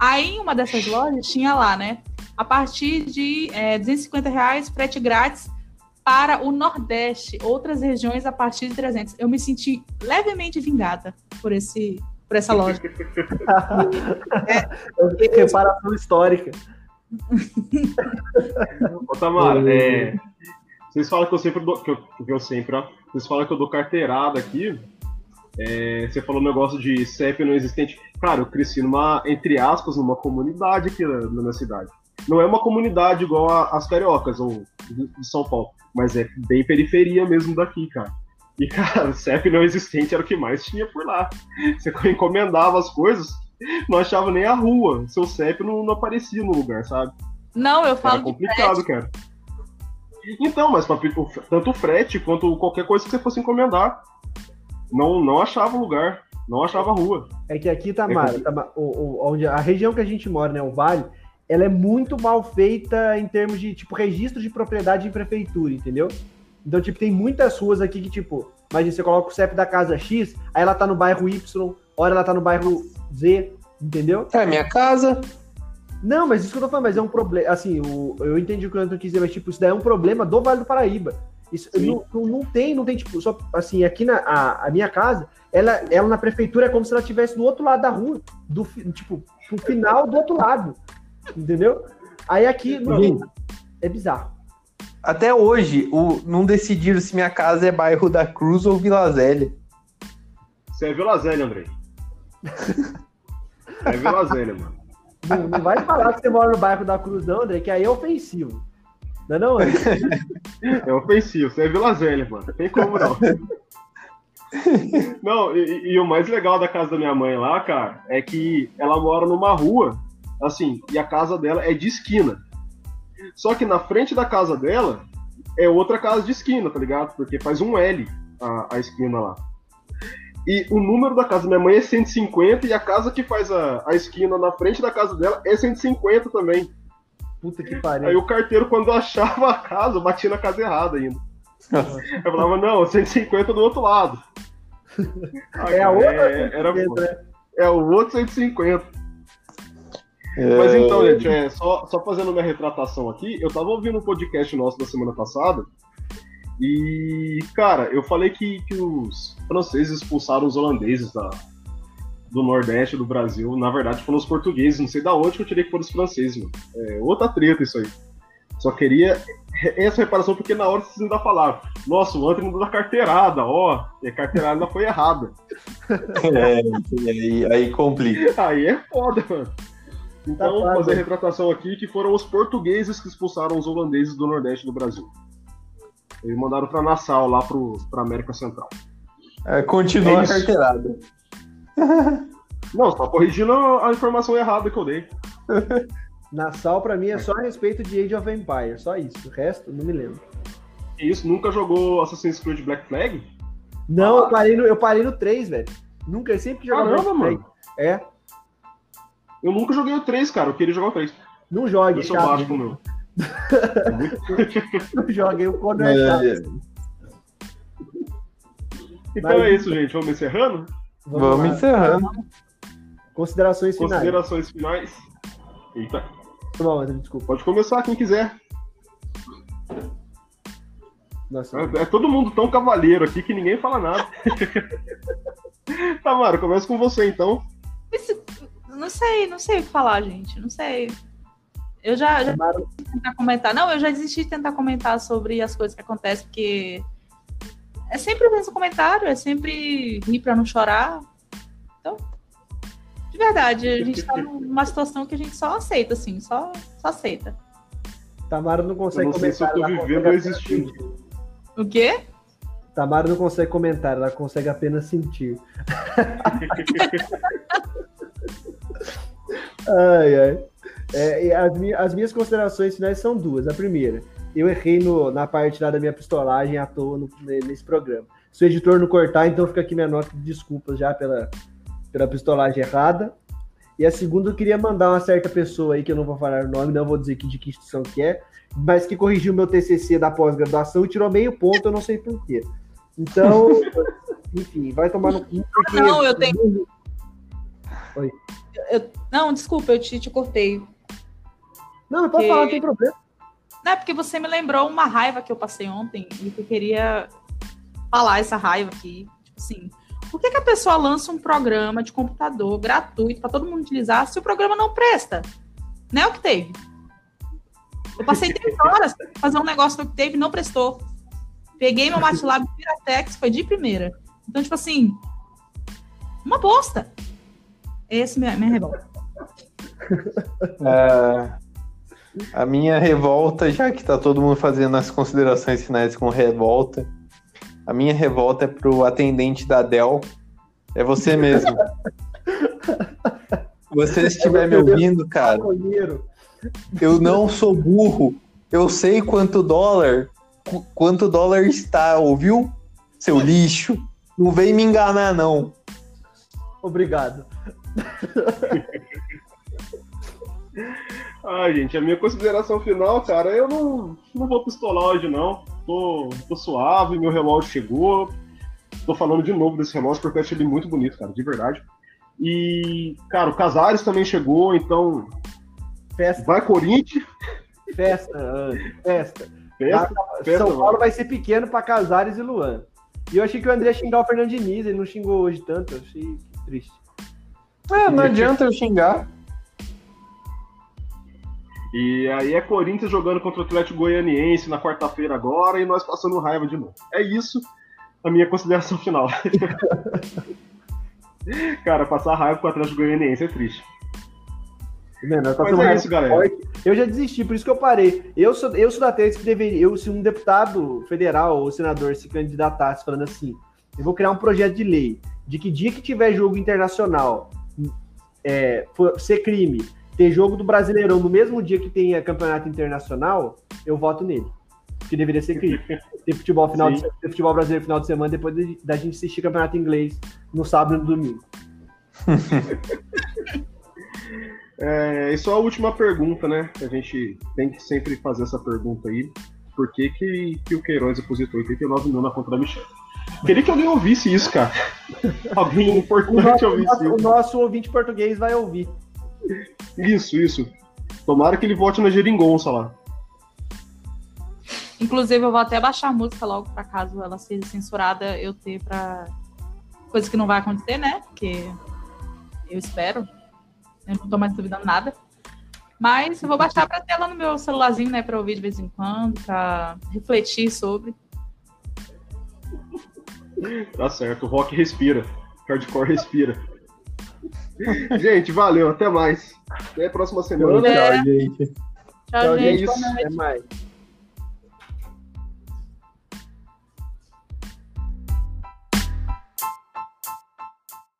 Aí, em uma dessas lojas, tinha lá, né? A partir de é, 250 reais, frete grátis para o Nordeste. Outras regiões a partir de 300. Eu me senti levemente vingada por, esse, por essa loja. Reparação histórica. Ô, Tamara, é, vocês falam que eu sempre dou. Que eu, que eu sempre, ó. Vocês falam que eu dou carteirada aqui. É, você falou um negócio de CEP não existente. Cara, eu cresci numa, entre aspas, numa comunidade aqui na, na minha cidade. Não é uma comunidade igual a- as cariocas ou de, São Paulo, mas é bem periferia mesmo daqui, cara. E, cara, CEP não existente era o que mais tinha por lá. Você encomendava as coisas, não achava nem a rua. Seu CEP não, não aparecia no lugar, sabe? Não, eu Era falo de complicado, cara. Então, mas tanto o frete quanto qualquer coisa que você fosse encomendar, não, não achava lugar, não achava rua. É que aqui, Tamara, Tama- o, o- onde a região que a gente mora, né, o Vale, ela é muito mal feita em termos de, tipo, registro de propriedade em prefeitura, entendeu? Então, tipo, tem muitas ruas aqui que, tipo, imagina, você coloca o CEP da casa X, aí ela tá no bairro Y, hora ela tá no bairro Z, entendeu? É minha casa. Não, mas isso que eu tô falando, mas é um problema, assim, o- eu entendi o que o Antônio quis dizer, mas, tipo, isso daí é um problema do Vale do Paraíba. Isso, não, não, não tem, não tem, tipo, só, assim, aqui na a, a minha casa, ela, ela na prefeitura é como se ela estivesse do outro lado da rua, do, tipo, pro final do outro lado, entendeu? Aí aqui, Gente, é bizarro. até hoje, o, não decidiram se minha casa é bairro da Cruz ou Vila Zélia. Você é Vila Zélia, Andrei. É Vila Zélia, mano. Não, não vai falar que você mora no bairro da Cruz, não, André, que aí é ofensivo. Não é não? É ofensivo, você é Vila Zélia, mano. Tem como não. Não, e, e o mais legal da casa da minha mãe lá, cara, é que ela mora numa rua, assim, e a casa dela é de esquina. Só que na frente da casa dela é outra casa de esquina, tá ligado? Porque faz um L a, a esquina lá. E o número da casa da minha mãe é 150 e a casa que faz a, a esquina na frente da casa dela é 150 também. Puta que Aí pariu. o carteiro, quando achava a casa, batia na casa errada ainda. Eu falava, não, 150 do outro lado. Ah, É a outra é, era, 150, né? é o outro 150. É, Mas então, gente, é, só, só fazendo minha retratação aqui, eu tava ouvindo um podcast nosso da semana passada e, cara, eu falei que, que os franceses expulsaram os holandeses da, do Nordeste do Brasil. Na verdade, foram os portugueses. Não sei da onde que eu tirei que foram os franceses, mano. É outra treta isso aí. Só queria essa reparação porque na hora vocês ainda falaram. Nossa, o Antônio não dá carteirada, ó. E a carteirada ainda foi errada. é, aí, aí complica. Aí é foda, mano. Então, Tá fazer a retratação aqui que foram os portugueses que expulsaram os holandeses do Nordeste do Brasil. Eles mandaram pra Nassau, lá pro, pra América Central. É, continua É a carteirada. Não, só corrigindo a informação errada que eu dei. Nassau, pra mim, é só a respeito de Age of Empires, só isso. O resto, não me lembro. E isso, nunca jogou Assassin's Creed Black Flag? Não, eu parei no, eu parei no 3, velho. Nunca, eu sempre jogava Caramba, 3. mano. É, Eu nunca joguei o 3, cara. Eu queria jogar o 3. não jogue, Eu sou chato. baixo meu. Não jogue, o Conor é chato. É, Então Mas- é isso, gente. Vamos encerrando? Vamos lá. encerrando. Considerações finais. Considerações finais. Eita, Tá bom, desculpa. pode começar quem quiser. Nossa, É, é todo mundo tão cavalheiro aqui que ninguém fala nada. Tamara, começa com você então. Esse- Não sei, não sei o que falar, gente. Não sei. Eu já, já Tamara- desisti de tentar comentar. Não, eu já desisti de tentar comentar sobre as coisas que acontecem, porque é sempre o mesmo comentário, é sempre rir pra não chorar. Então, de verdade, a gente tá numa situação que a gente só aceita, assim, só, só aceita. Tamara não consegue Eu não sei se eu comentar. tô vivendo ou existindo. O quê? Tamara não consegue comentar, ela consegue apenas sentir. ai, ai. É, as minhas considerações finais são duas. A primeira, eu errei no- na parte lá da minha pistolagem à toa no- nesse programa. Se o editor não cortar, então fica aqui minha nota de desculpas já pela, pela pistolagem errada. E a segunda, eu queria mandar uma certa pessoa aí, que eu não vou falar o nome, não vou dizer que, de que instituição que é, mas que corrigiu meu TCC da pós-graduação e tirou meio ponto, eu não sei porquê. Então, enfim, vai tomar no cu, porque... Não, eu tenho- Eu- não, desculpa, eu te, te cortei. Não, pode Que- falar, não tem problema. É porque você me lembrou uma raiva que eu passei ontem e que eu queria falar essa raiva aqui. Tipo assim, por que, que a pessoa lança um programa de computador gratuito para todo mundo utilizar se o programa não presta? Não é o que teve. Eu passei três horas pra fazer um negócio no que teve e não prestou. Peguei meu MATLAB Piratex, foi de primeira. Então, tipo assim, uma bosta. Esse é a minha revolta. É, a minha revolta, já que tá todo mundo fazendo as considerações finais com revolta, a minha revolta é pro atendente da Dell. É você mesmo. você estiver me ouvindo, cara, eu não sou burro. Eu sei quanto dólar, qu- quanto dólar está, ouviu? Seu lixo. Não vem me enganar, não. Obrigado. Ai, gente, a minha consideração final, cara, eu não, não vou pistolar hoje, não. Tô, tô suave, meu relógio chegou. Tô falando de novo desse relógio porque eu achei ele muito bonito, cara, de verdade. E, cara, o Casares também chegou, então Festa, vai Corinthians. festa, André, festa. Festa, festa, São Paulo vai ser pequeno para Casares e Luan. E eu achei que o André ia xingar o Fernando Diniz, ele não xingou hoje tanto, eu achei triste. É, não adianta eu xingar. E aí é Corinthians jogando contra o Atlético Goianiense na quarta-feira agora e nós passando raiva de novo. É isso a minha consideração final. Cara, passar raiva com o Atlético Goianiense é triste. Mano, tá Mas é isso, galera. forte. Eu já desisti, por isso que eu parei. Eu sou, eu sou da tese que deveria. Eu, se um deputado federal ou senador se candidatasse falando assim, eu vou criar um projeto de lei de que dia que tiver jogo internacional é, for- ser crime, ter jogo do Brasileirão no mesmo dia que tenha campeonato internacional, eu voto nele. Porque deveria ser crime. Ter futebol, final de, ter futebol brasileiro final de semana depois de- da gente assistir campeonato inglês no sábado e no domingo. É, e só a última pergunta, né? A gente tem que sempre fazer essa pergunta aí. Por que, que, que o Queiroz depositou 89 mil na conta da Michelle? Queria que alguém ouvisse isso, cara. alguém O importante nosso, o ouvisse nosso- o isso. nosso ouvinte português vai ouvir. Isso, isso. Tomara que ele vote na geringonça lá. Inclusive, eu vou até baixar a música logo pra caso ela seja censurada, eu ter pra. Coisa que não vai acontecer, né? Porque eu espero. Eu não tô mais duvidando nada. Mas eu vou baixar pra ter ela no meu celularzinho, né? Pra ouvir de vez em quando, pra refletir sobre. Tá certo, o rock respira. Hardcore respira. gente, valeu, até mais. Até a próxima semana. É. Tchau, gente. Tchau, Tchau, gente. Até mais.